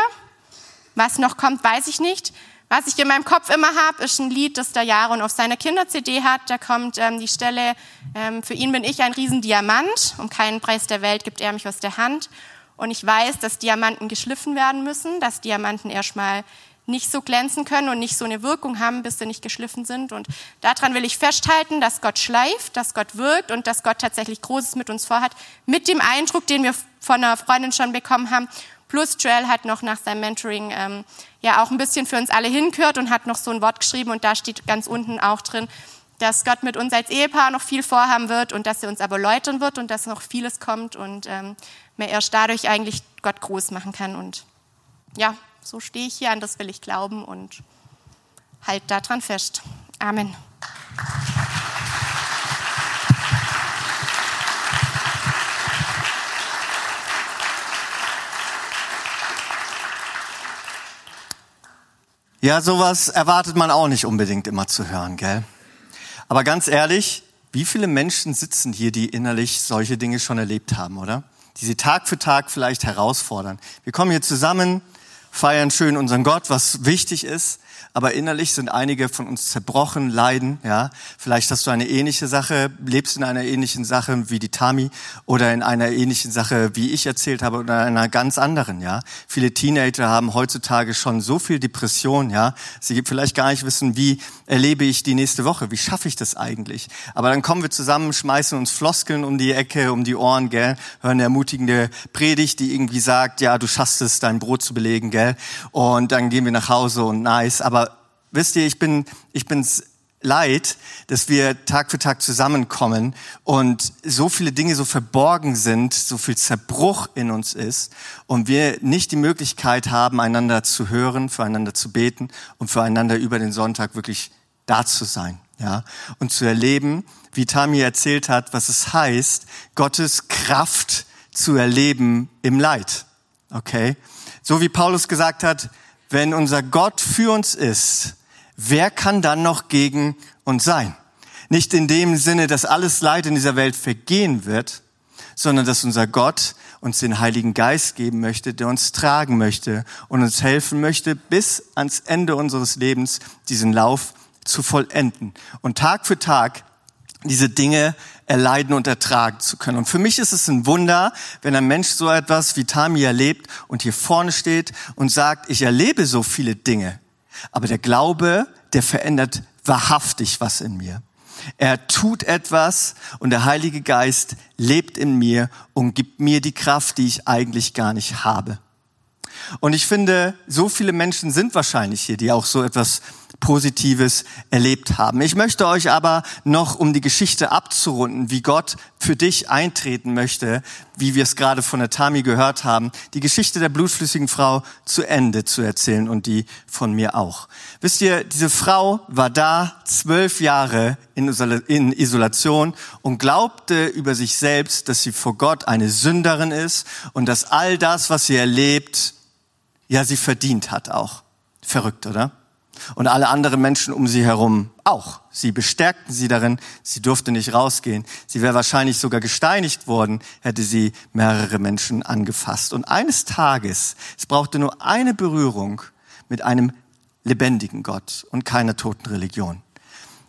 Was noch kommt, weiß ich nicht. Was ich in meinem Kopf immer habe, ist ein Lied, das der Jaron auf seiner Kinder-CD hat. Da kommt ähm, die Stelle, ähm, für ihn bin ich ein Riesendiamant. Um keinen Preis der Welt gibt er mich aus der Hand. Und ich weiß, dass Diamanten geschliffen werden müssen, dass Diamanten erstmal nicht so glänzen können und nicht so eine Wirkung haben, bis sie nicht geschliffen sind. Und daran will ich festhalten, dass Gott schleift, dass Gott wirkt und dass Gott tatsächlich Großes mit uns vorhat, mit dem Eindruck, den wir von einer Freundin schon bekommen haben. Plus Joel hat noch nach seinem Mentoring ähm, ja auch ein bisschen für uns alle hingehört und hat noch so ein Wort geschrieben und da steht ganz unten auch drin, dass Gott mit uns als Ehepaar noch viel vorhaben wird und dass er uns aber läutern wird und dass noch vieles kommt und ähm, man erst dadurch eigentlich Gott groß machen kann. Und ja, so stehe ich hier, an das will ich glauben und halt daran fest. Amen. Ja, sowas erwartet man auch nicht unbedingt immer zu hören, gell? Aber ganz ehrlich, wie viele Menschen sitzen hier, die innerlich solche Dinge schon erlebt haben, oder? Die sie Tag für Tag vielleicht herausfordern. Wir kommen hier zusammen, feiern schön unseren Gott, was wichtig ist, aber innerlich sind einige von uns zerbrochen, leiden, ja. Vielleicht hast du eine ähnliche Sache, lebst in einer ähnlichen Sache wie die Tami oder in einer ähnlichen Sache, wie ich erzählt habe oder in einer ganz anderen, ja. Viele Teenager haben heutzutage schon so viel Depression, ja. Sie vielleicht gar nicht wissen, wie erlebe ich die nächste Woche, wie schaffe ich das eigentlich? Aber dann kommen wir zusammen, schmeißen uns Floskeln um die Ecke, um die Ohren, gell, hören eine ermutigende Predigt, die irgendwie sagt, ja, du schaffst es, dein Brot zu belegen, gell. Und dann gehen wir nach Hause und nice, aber wisst ihr, ich bin, ich bin's leid, dass wir Tag für Tag zusammenkommen und so viele Dinge so verborgen sind, so viel Zerbruch in uns ist und wir nicht die Möglichkeit haben, einander zu hören, füreinander zu beten und füreinander über den Sonntag wirklich da zu sein, ja, und zu erleben, wie Tami erzählt hat, was es heißt, Gottes Kraft zu erleben im Leid. Okay? So wie Paulus gesagt hat, wenn unser Gott für uns ist, wer kann dann noch gegen uns sein? Nicht in dem Sinne, dass alles Leid in dieser Welt vergehen wird, sondern dass unser Gott uns den Heiligen Geist geben möchte, der uns tragen möchte und uns helfen möchte, bis ans Ende unseres Lebens diesen Lauf zu vollenden. Und Tag für Tag diese Dinge erleiden und ertragen zu können. Und für mich ist es ein Wunder, wenn ein Mensch so etwas wie Tami erlebt und hier vorne steht und sagt, ich erlebe so viele Dinge, aber der Glaube, der verändert wahrhaftig was in mir. Er tut etwas und der Heilige Geist lebt in mir und gibt mir die Kraft, die ich eigentlich gar nicht habe. Und ich finde, so viele Menschen sind wahrscheinlich hier, die auch so etwas Positives erlebt haben. Ich möchte euch aber noch, um die Geschichte abzurunden, wie Gott für dich eintreten möchte, wie wir es gerade von der Tami gehört haben, die Geschichte der blutflüssigen Frau zu Ende zu erzählen und die von mir auch. Wisst ihr, diese Frau war da zwölf Jahre in Isolation und glaubte über sich selbst, dass sie vor Gott eine Sünderin ist und dass all das, was sie erlebt, ja, sie verdient hat auch. Verrückt, oder? Und alle anderen Menschen um sie herum auch. Sie bestärkten sie darin, sie durfte nicht rausgehen. Sie wäre wahrscheinlich sogar gesteinigt worden, hätte sie mehrere Menschen angefasst. Und eines Tages, es brauchte nur eine Berührung mit einem lebendigen Gott und keiner toten Religion.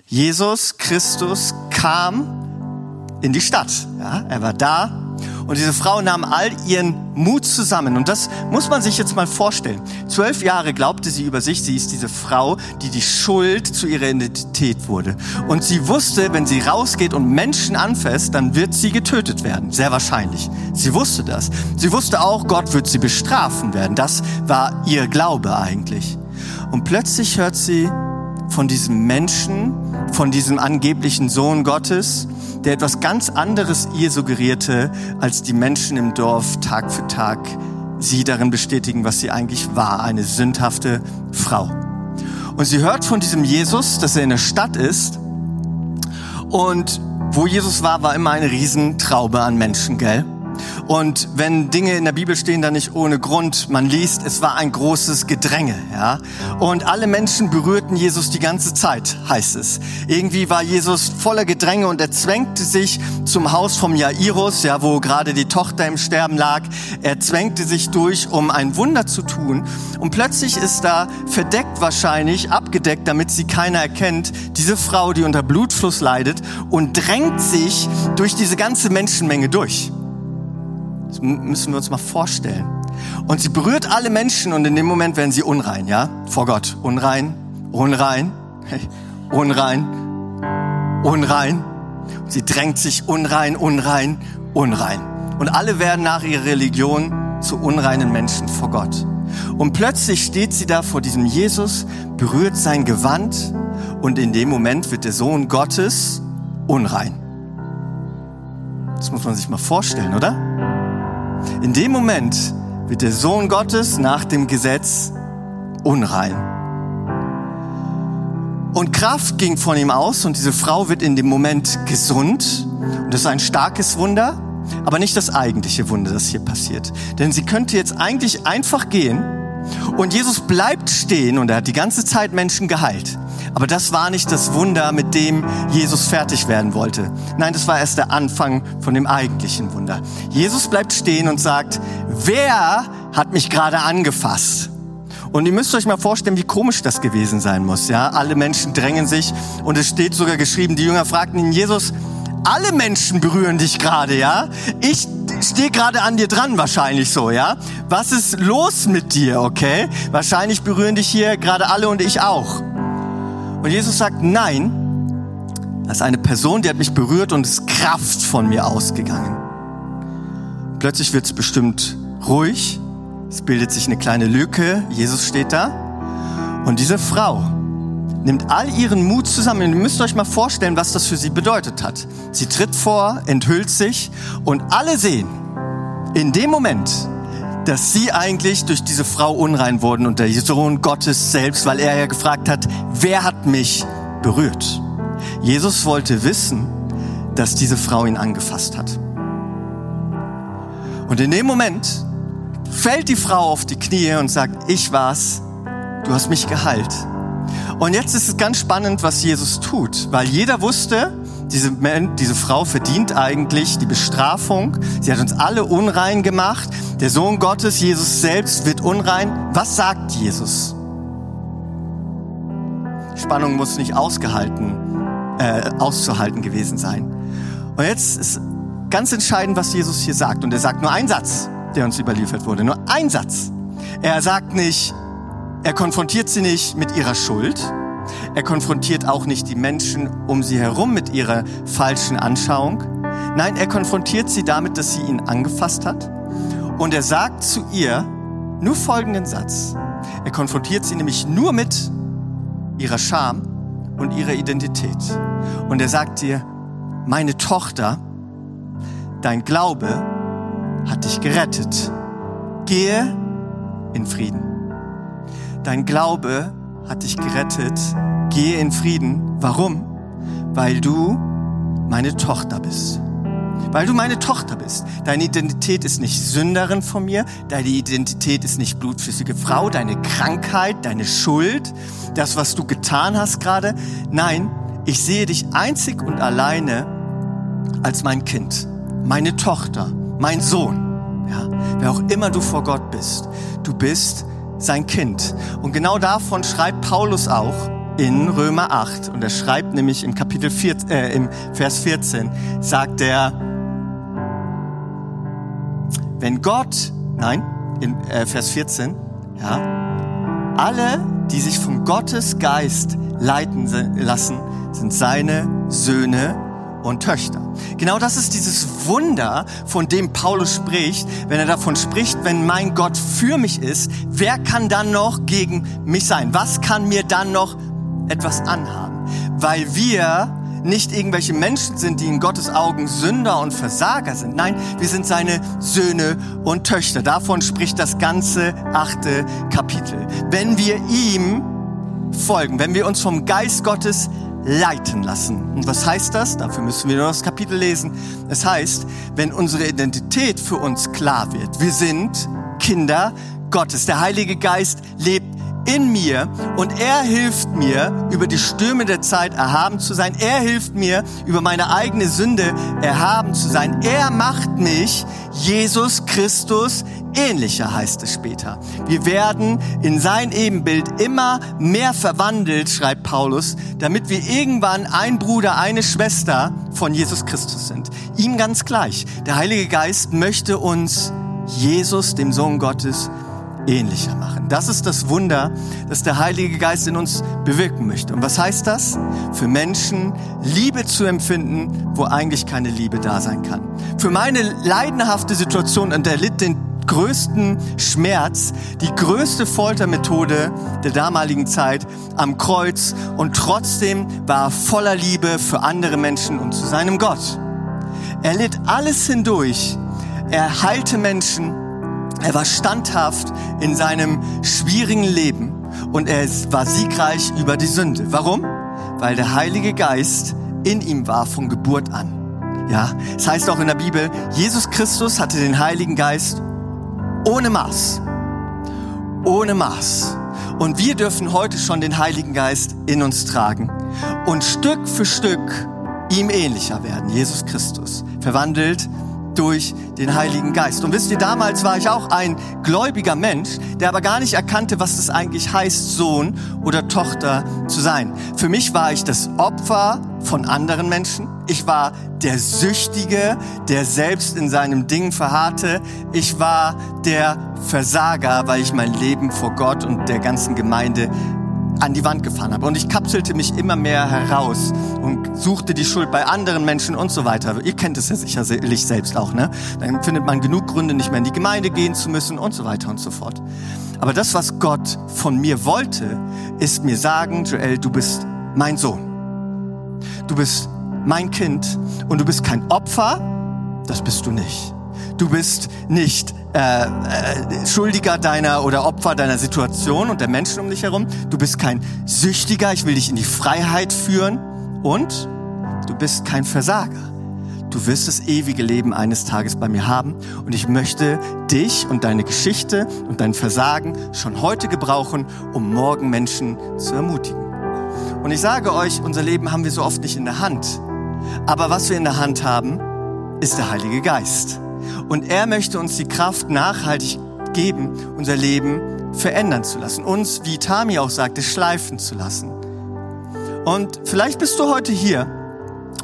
Jesus Christus kam in die Stadt. Ja, er war da, und diese Frau nahm all ihren Mut zusammen. Und das muss man sich jetzt mal vorstellen. Zwölf Jahre glaubte sie über sich, sie ist diese Frau, die die Schuld zu ihrer Identität wurde. Und sie wusste, wenn sie rausgeht und Menschen anfasst, dann wird sie getötet werden. Sehr wahrscheinlich. Sie wusste das. Sie wusste auch, Gott wird sie bestrafen werden. Das war ihr Glaube eigentlich. Und plötzlich hört sie von diesem Menschen, von diesem angeblichen Sohn Gottes, der etwas ganz anderes ihr suggerierte, als die Menschen im Dorf Tag für Tag sie darin bestätigen, was sie eigentlich war, eine sündhafte Frau. Und sie hört von diesem Jesus, dass er in der Stadt ist und wo Jesus war, war immer eine Riesentraube an Menschen, gell? Und wenn Dinge in der Bibel stehen, dann nicht ohne Grund. Man liest, es war ein großes Gedränge, ja. Und alle Menschen berührten Jesus die ganze Zeit, heißt es. Irgendwie war Jesus voller Gedränge und er zwängte sich zum Haus vom Jairus, ja, wo gerade die Tochter im Sterben lag. Er zwängte sich durch, um ein Wunder zu tun. Und plötzlich ist da verdeckt wahrscheinlich, abgedeckt, damit sie keiner erkennt, diese Frau, die unter Blutfluss leidet und drängt sich durch diese ganze Menschenmenge durch. Das müssen wir uns mal vorstellen. Und sie berührt alle Menschen und in dem Moment werden sie unrein, ja? Vor Gott. Unrein, unrein, unrein, unrein. Sie drängt sich unrein, unrein, unrein. Und alle werden nach ihrer Religion zu unreinen Menschen vor Gott. Und plötzlich steht sie da vor diesem Jesus, berührt sein Gewand und in dem Moment wird der Sohn Gottes unrein. Das muss man sich mal vorstellen, oder? In dem Moment wird der Sohn Gottes nach dem Gesetz unrein. Und Kraft ging von ihm aus und diese Frau wird in dem Moment gesund. Und das ist ein starkes Wunder, aber nicht das eigentliche Wunder, das hier passiert. Denn sie könnte jetzt eigentlich einfach gehen und Jesus bleibt stehen und er hat die ganze Zeit Menschen geheilt. Aber das war nicht das Wunder, mit dem Jesus fertig werden wollte. Nein, das war erst der Anfang von dem eigentlichen Wunder. Jesus bleibt stehen und sagt, wer hat mich gerade angefasst? Und ihr müsst euch mal vorstellen, wie komisch das gewesen sein muss. Ja, alle Menschen drängen sich und es steht sogar geschrieben, die Jünger fragten ihn, Jesus, alle Menschen berühren dich gerade, ja? Ich stehe gerade an dir dran wahrscheinlich so, ja? Was ist los mit dir, okay? Wahrscheinlich berühren dich hier gerade alle und ich auch. Und Jesus sagt, nein, das ist eine Person, die hat mich berührt und ist Kraft von mir ausgegangen. Plötzlich wird es bestimmt ruhig, es bildet sich eine kleine Lücke, Jesus steht da und diese Frau nimmt all ihren Mut zusammen. Ihr müsst euch mal vorstellen, was das für sie bedeutet hat. Sie tritt vor, enthüllt sich und alle sehen in dem Moment, dass sie eigentlich durch diese Frau unrein wurden und der Sohn Gottes selbst, weil er ja gefragt hat, wer hat mich berührt? Jesus wollte wissen, dass diese Frau ihn angefasst hat. Und in dem Moment fällt die Frau auf die Knie und sagt, ich war's, du hast mich geheilt. Und jetzt ist es ganz spannend, was Jesus tut, weil jeder wusste, diese, diese Frau verdient eigentlich die Bestrafung. Sie hat uns alle unrein gemacht. Der Sohn Gottes, Jesus selbst, wird unrein. Was sagt Jesus? Spannung muss nicht ausgehalten, äh, auszuhalten gewesen sein. Und jetzt ist ganz entscheidend, was Jesus hier sagt. Und er sagt nur einen Satz, der uns überliefert wurde. Nur ein Satz. Er sagt nicht, er konfrontiert sie nicht mit ihrer Schuld. Er konfrontiert auch nicht die Menschen um sie herum mit ihrer falschen Anschauung. Nein, er konfrontiert sie damit, dass sie ihn angefasst hat. Und er sagt zu ihr nur folgenden Satz. Er konfrontiert sie nämlich nur mit ihrer Scham und ihrer Identität. Und er sagt ihr, meine Tochter, dein Glaube hat dich gerettet. Gehe in Frieden. Dein Glaube hat dich gerettet. Gehe in Frieden. Warum? Weil du meine Tochter bist. Weil du meine Tochter bist. Deine Identität ist nicht Sünderin von mir. Deine Identität ist nicht blutflüssige Frau. Deine Krankheit, deine Schuld, das, was du getan hast gerade. Nein, ich sehe dich einzig und alleine als mein Kind, meine Tochter, mein Sohn. Ja, wer auch immer du vor Gott bist, du bist sein Kind. Und genau davon schreibt Paulus auch in Römer 8. Und er schreibt nämlich im Kapitel 4, äh, im Vers 14, sagt er, wenn Gott, nein, in äh, Vers 14, ja, alle, die sich von Gottes Geist leiten lassen, sind seine Söhne und Töchter. Genau das ist dieses Wunder, von dem Paulus spricht, wenn er davon spricht, wenn mein Gott für mich ist, wer kann dann noch gegen mich sein? Was kann mir dann noch etwas anhaben? Weil wir nicht irgendwelche Menschen sind, die in Gottes Augen Sünder und Versager sind. Nein, wir sind seine Söhne und Töchter. Davon spricht das ganze achte Kapitel. Wenn wir ihm folgen, wenn wir uns vom Geist Gottes leiten lassen. Und was heißt das? Dafür müssen wir nur das Kapitel lesen. Es heißt, wenn unsere Identität für uns klar wird, wir sind Kinder Gottes. Der Heilige Geist lebt in mir und er hilft mir, über die Stürme der Zeit erhaben zu sein. Er hilft mir, über meine eigene Sünde erhaben zu sein. Er macht mich Jesus Christus ähnlicher, heißt es später. Wir werden in sein Ebenbild immer mehr verwandelt, schreibt Paulus, damit wir irgendwann ein Bruder, eine Schwester von Jesus Christus sind. Ihm ganz gleich. Der Heilige Geist möchte uns Jesus, dem Sohn Gottes, ähnlicher machen. Das ist das Wunder, das der Heilige Geist in uns bewirken möchte. Und was heißt das? Für Menschen Liebe zu empfinden, wo eigentlich keine Liebe da sein kann. Für meine leidenhafte Situation, und der litt den größten Schmerz, die größte Foltermethode der damaligen Zeit am Kreuz und trotzdem war er voller Liebe für andere Menschen und zu seinem Gott. Er litt alles hindurch. Er heilte Menschen, er war standhaft in seinem schwierigen Leben und er war siegreich über die Sünde. Warum? Weil der Heilige Geist in ihm war von Geburt an. Ja, es das heißt auch in der Bibel, Jesus Christus hatte den Heiligen Geist ohne Maß. Ohne Maß. Und wir dürfen heute schon den Heiligen Geist in uns tragen und Stück für Stück ihm ähnlicher werden, Jesus Christus, verwandelt durch den Heiligen Geist. Und wisst ihr, damals war ich auch ein gläubiger Mensch, der aber gar nicht erkannte, was es eigentlich heißt, Sohn oder Tochter zu sein. Für mich war ich das Opfer von anderen Menschen. Ich war der Süchtige, der selbst in seinem Ding verharrte. Ich war der Versager, weil ich mein Leben vor Gott und der ganzen Gemeinde an die Wand gefahren habe. Und ich kapselte mich immer mehr heraus und suchte die Schuld bei anderen Menschen und so weiter. Ihr kennt es ja sicherlich selbst auch, ne? Dann findet man genug Gründe, nicht mehr in die Gemeinde gehen zu müssen und so weiter und so fort. Aber das, was Gott von mir wollte, ist mir sagen, Joel, du bist mein Sohn. Du bist mein Kind und du bist kein Opfer, das bist du nicht. Du bist nicht äh, äh, Schuldiger deiner oder Opfer deiner Situation und der Menschen um dich herum. Du bist kein Süchtiger, ich will dich in die Freiheit führen. Und du bist kein Versager. Du wirst das ewige Leben eines Tages bei mir haben und ich möchte dich und deine Geschichte und dein Versagen schon heute gebrauchen, um morgen Menschen zu ermutigen. Und ich sage euch, unser Leben haben wir so oft nicht in der Hand. Aber was wir in der Hand haben, ist der Heilige Geist. Und er möchte uns die Kraft nachhaltig geben, unser Leben verändern zu lassen. Uns, wie Tami auch sagte, schleifen zu lassen. Und vielleicht bist du heute hier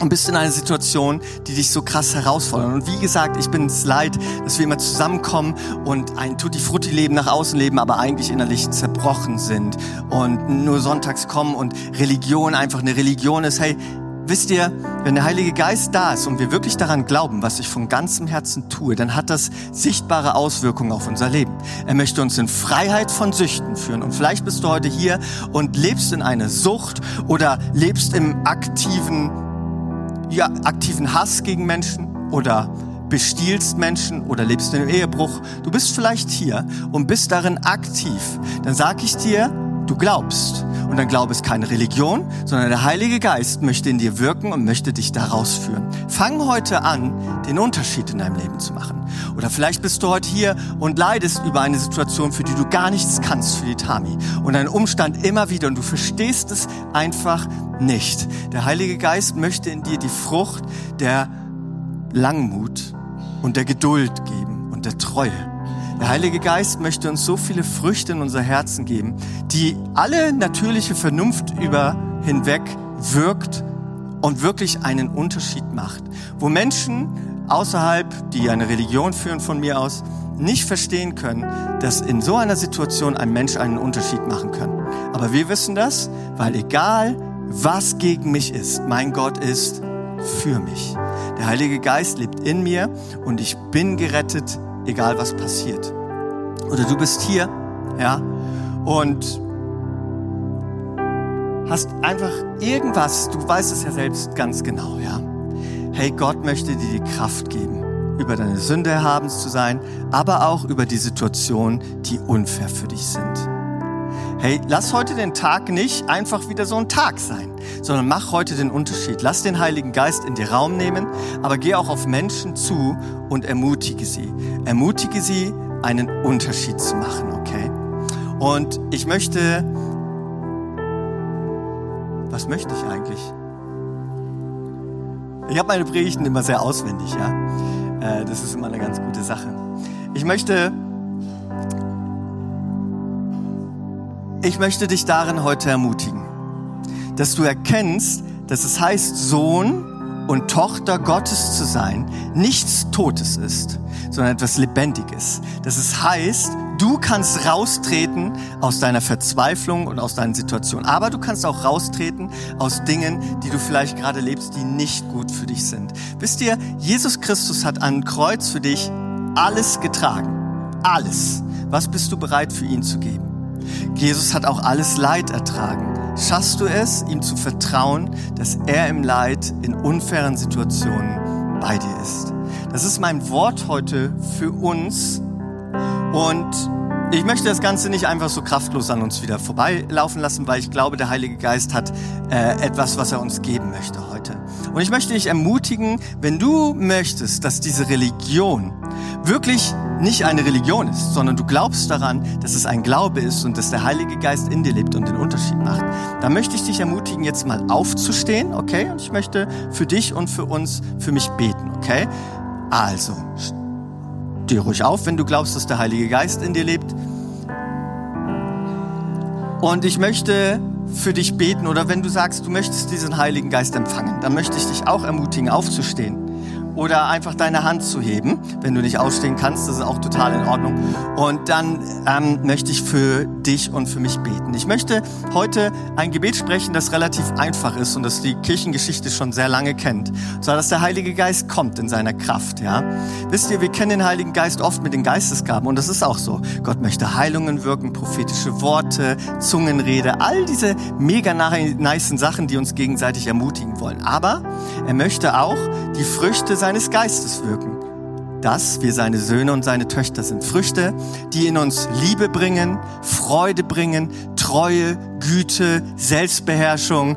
und bist in einer Situation, die dich so krass herausfordert. Und wie gesagt, ich bin es leid, dass wir immer zusammenkommen und ein Tutti-Frutti-Leben nach außen leben, aber eigentlich innerlich zerbrochen sind und nur sonntags kommen und Religion einfach eine Religion ist. Hey, Wisst ihr, wenn der Heilige Geist da ist und wir wirklich daran glauben, was ich von ganzem Herzen tue, dann hat das sichtbare Auswirkungen auf unser Leben. Er möchte uns in Freiheit von Süchten führen. Und vielleicht bist du heute hier und lebst in einer Sucht oder lebst im aktiven, ja, aktiven Hass gegen Menschen oder bestiehlst Menschen oder lebst in einem Ehebruch. Du bist vielleicht hier und bist darin aktiv. Dann sag ich dir, du glaubst. Und dein Glaube ist keine Religion, sondern der Heilige Geist möchte in dir wirken und möchte dich da rausführen. Fang heute an, den Unterschied in deinem Leben zu machen. Oder vielleicht bist du heute hier und leidest über eine Situation, für die du gar nichts kannst für die Tami. Und ein Umstand immer wieder und du verstehst es einfach nicht. Der Heilige Geist möchte in dir die Frucht der Langmut und der Geduld geben und der Treue. Der Heilige Geist möchte uns so viele Früchte in unser Herzen geben, die alle natürliche Vernunft über hinweg wirkt und wirklich einen Unterschied macht. Wo Menschen außerhalb, die eine Religion führen von mir aus, nicht verstehen können, dass in so einer Situation ein Mensch einen Unterschied machen kann. Aber wir wissen das, weil egal was gegen mich ist, mein Gott ist für mich. Der Heilige Geist lebt in mir und ich bin gerettet egal was passiert. Oder du bist hier, ja, und hast einfach irgendwas, du weißt es ja selbst ganz genau, ja. Hey, Gott möchte dir die Kraft geben, über deine Sünde erhabens zu sein, aber auch über die Situationen, die unfair für dich sind. Hey, lass heute den Tag nicht einfach wieder so ein Tag sein, sondern mach heute den Unterschied. Lass den Heiligen Geist in dir Raum nehmen, aber geh auch auf Menschen zu und ermutige sie. Ermutige sie, einen Unterschied zu machen, okay? Und ich möchte, was möchte ich eigentlich? Ich habe meine Predigten immer sehr auswendig, ja. Äh, das ist immer eine ganz gute Sache. Ich möchte, ich möchte dich darin heute ermutigen, dass du erkennst, dass es heißt, Sohn und Tochter Gottes zu sein, nichts Totes ist, sondern etwas Lebendiges. Dass es heißt, Du kannst raustreten aus deiner Verzweiflung und aus deinen Situationen. Aber du kannst auch raustreten aus Dingen, die du vielleicht gerade lebst, die nicht gut für dich sind. Wisst ihr, Jesus Christus hat an Kreuz für dich alles getragen. Alles. Was bist du bereit für ihn zu geben? Jesus hat auch alles Leid ertragen. Schaffst du es, ihm zu vertrauen, dass er im Leid in unfairen Situationen bei dir ist? Das ist mein Wort heute für uns, und ich möchte das Ganze nicht einfach so kraftlos an uns wieder vorbeilaufen lassen, weil ich glaube, der Heilige Geist hat äh, etwas, was er uns geben möchte heute. Und ich möchte dich ermutigen, wenn du möchtest, dass diese Religion wirklich nicht eine Religion ist, sondern du glaubst daran, dass es ein Glaube ist und dass der Heilige Geist in dir lebt und den Unterschied macht, dann möchte ich dich ermutigen, jetzt mal aufzustehen, okay? Und ich möchte für dich und für uns, für mich beten, okay? Also, Steh ruhig auf, wenn du glaubst, dass der Heilige Geist in dir lebt. Und ich möchte für dich beten oder wenn du sagst, du möchtest diesen Heiligen Geist empfangen, dann möchte ich dich auch ermutigen, aufzustehen oder einfach deine Hand zu heben, wenn du nicht ausstehen kannst. Das ist auch total in Ordnung. Und dann ähm, möchte ich für dich und für mich beten. Ich möchte heute ein Gebet sprechen, das relativ einfach ist und das die Kirchengeschichte schon sehr lange kennt. Und zwar, dass der Heilige Geist kommt in seiner Kraft. Ja, wisst ihr, wir kennen den Heiligen Geist oft mit den Geistesgaben und das ist auch so. Gott möchte Heilungen wirken, prophetische Worte, Zungenrede, all diese mega nice Sachen, die uns gegenseitig ermutigen wollen. Aber er möchte auch die Früchte seines Geistes wirken. Dass wir seine Söhne und seine Töchter sind. Früchte, die in uns Liebe bringen, Freude bringen, Treue, Güte, Selbstbeherrschung.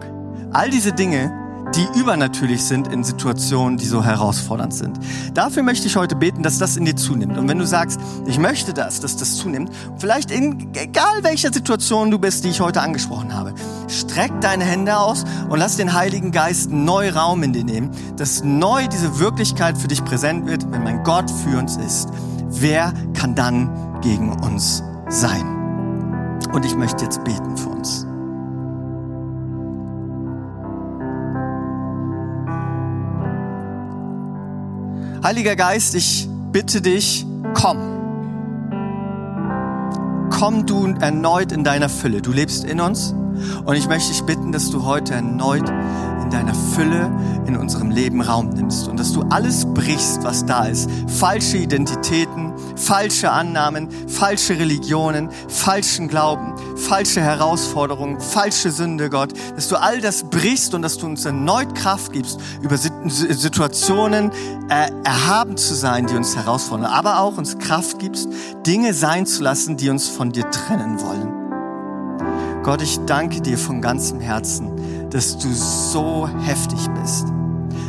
All diese Dinge, die übernatürlich sind in Situationen, die so herausfordernd sind. Dafür möchte ich heute beten, dass das in dir zunimmt. Und wenn du sagst, ich möchte das, dass das zunimmt, vielleicht in egal welcher Situation du bist, die ich heute angesprochen habe, streck deine Hände aus und lass den Heiligen Geist neu Raum in dir nehmen, dass neu diese Wirklichkeit für dich präsent wird, wenn mein Gott für uns ist. Wer kann dann gegen uns sein? Und ich möchte jetzt beten für uns. Heiliger Geist, ich bitte dich, komm. Komm du erneut in deiner Fülle. Du lebst in uns und ich möchte dich bitten, dass du heute erneut in deiner Fülle in unserem Leben Raum nimmst und dass du alles brichst, was da ist. Falsche Identitäten, falsche Annahmen, falsche Religionen, falschen Glauben, falsche Herausforderungen, falsche Sünde, Gott, dass du all das brichst und dass du uns erneut Kraft gibst, über Situationen äh, erhaben zu sein, die uns herausfordern, aber auch uns Kraft gibst, Dinge sein zu lassen, die uns von dir trennen wollen. Gott, ich danke dir von ganzem Herzen, dass du so heftig bist,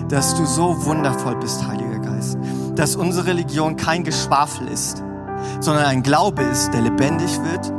dass du so wundervoll bist, Heiliger Geist, dass unsere Religion kein Geschwafel ist, sondern ein Glaube ist, der lebendig wird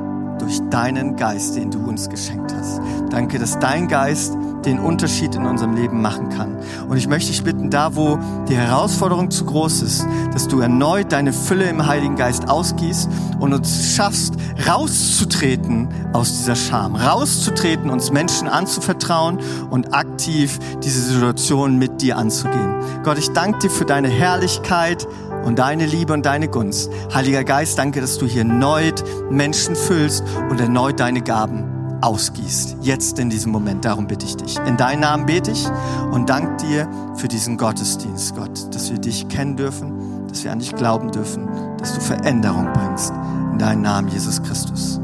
durch deinen Geist, den du uns geschenkt hast. Danke, dass dein Geist den Unterschied in unserem Leben machen kann. Und ich möchte dich bitten, da wo die Herausforderung zu groß ist, dass du erneut deine Fülle im Heiligen Geist ausgießt und uns schaffst, rauszutreten aus dieser Scham, rauszutreten, uns Menschen anzuvertrauen und aktiv diese Situation mit dir anzugehen. Gott, ich danke dir für deine Herrlichkeit und deine Liebe und deine Gunst. Heiliger Geist, danke, dass du hier erneut Menschen füllst und erneut deine Gaben ausgießt. Jetzt in diesem Moment. Darum bitte ich dich. In deinen Namen bete ich und danke dir für diesen Gottesdienst, Gott, dass wir dich kennen dürfen, dass wir an dich glauben dürfen, dass du Veränderung bringst. In deinen Namen, Jesus Christus.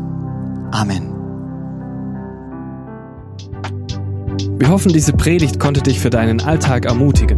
Amen. Wir hoffen, diese Predigt konnte dich für deinen Alltag ermutigen.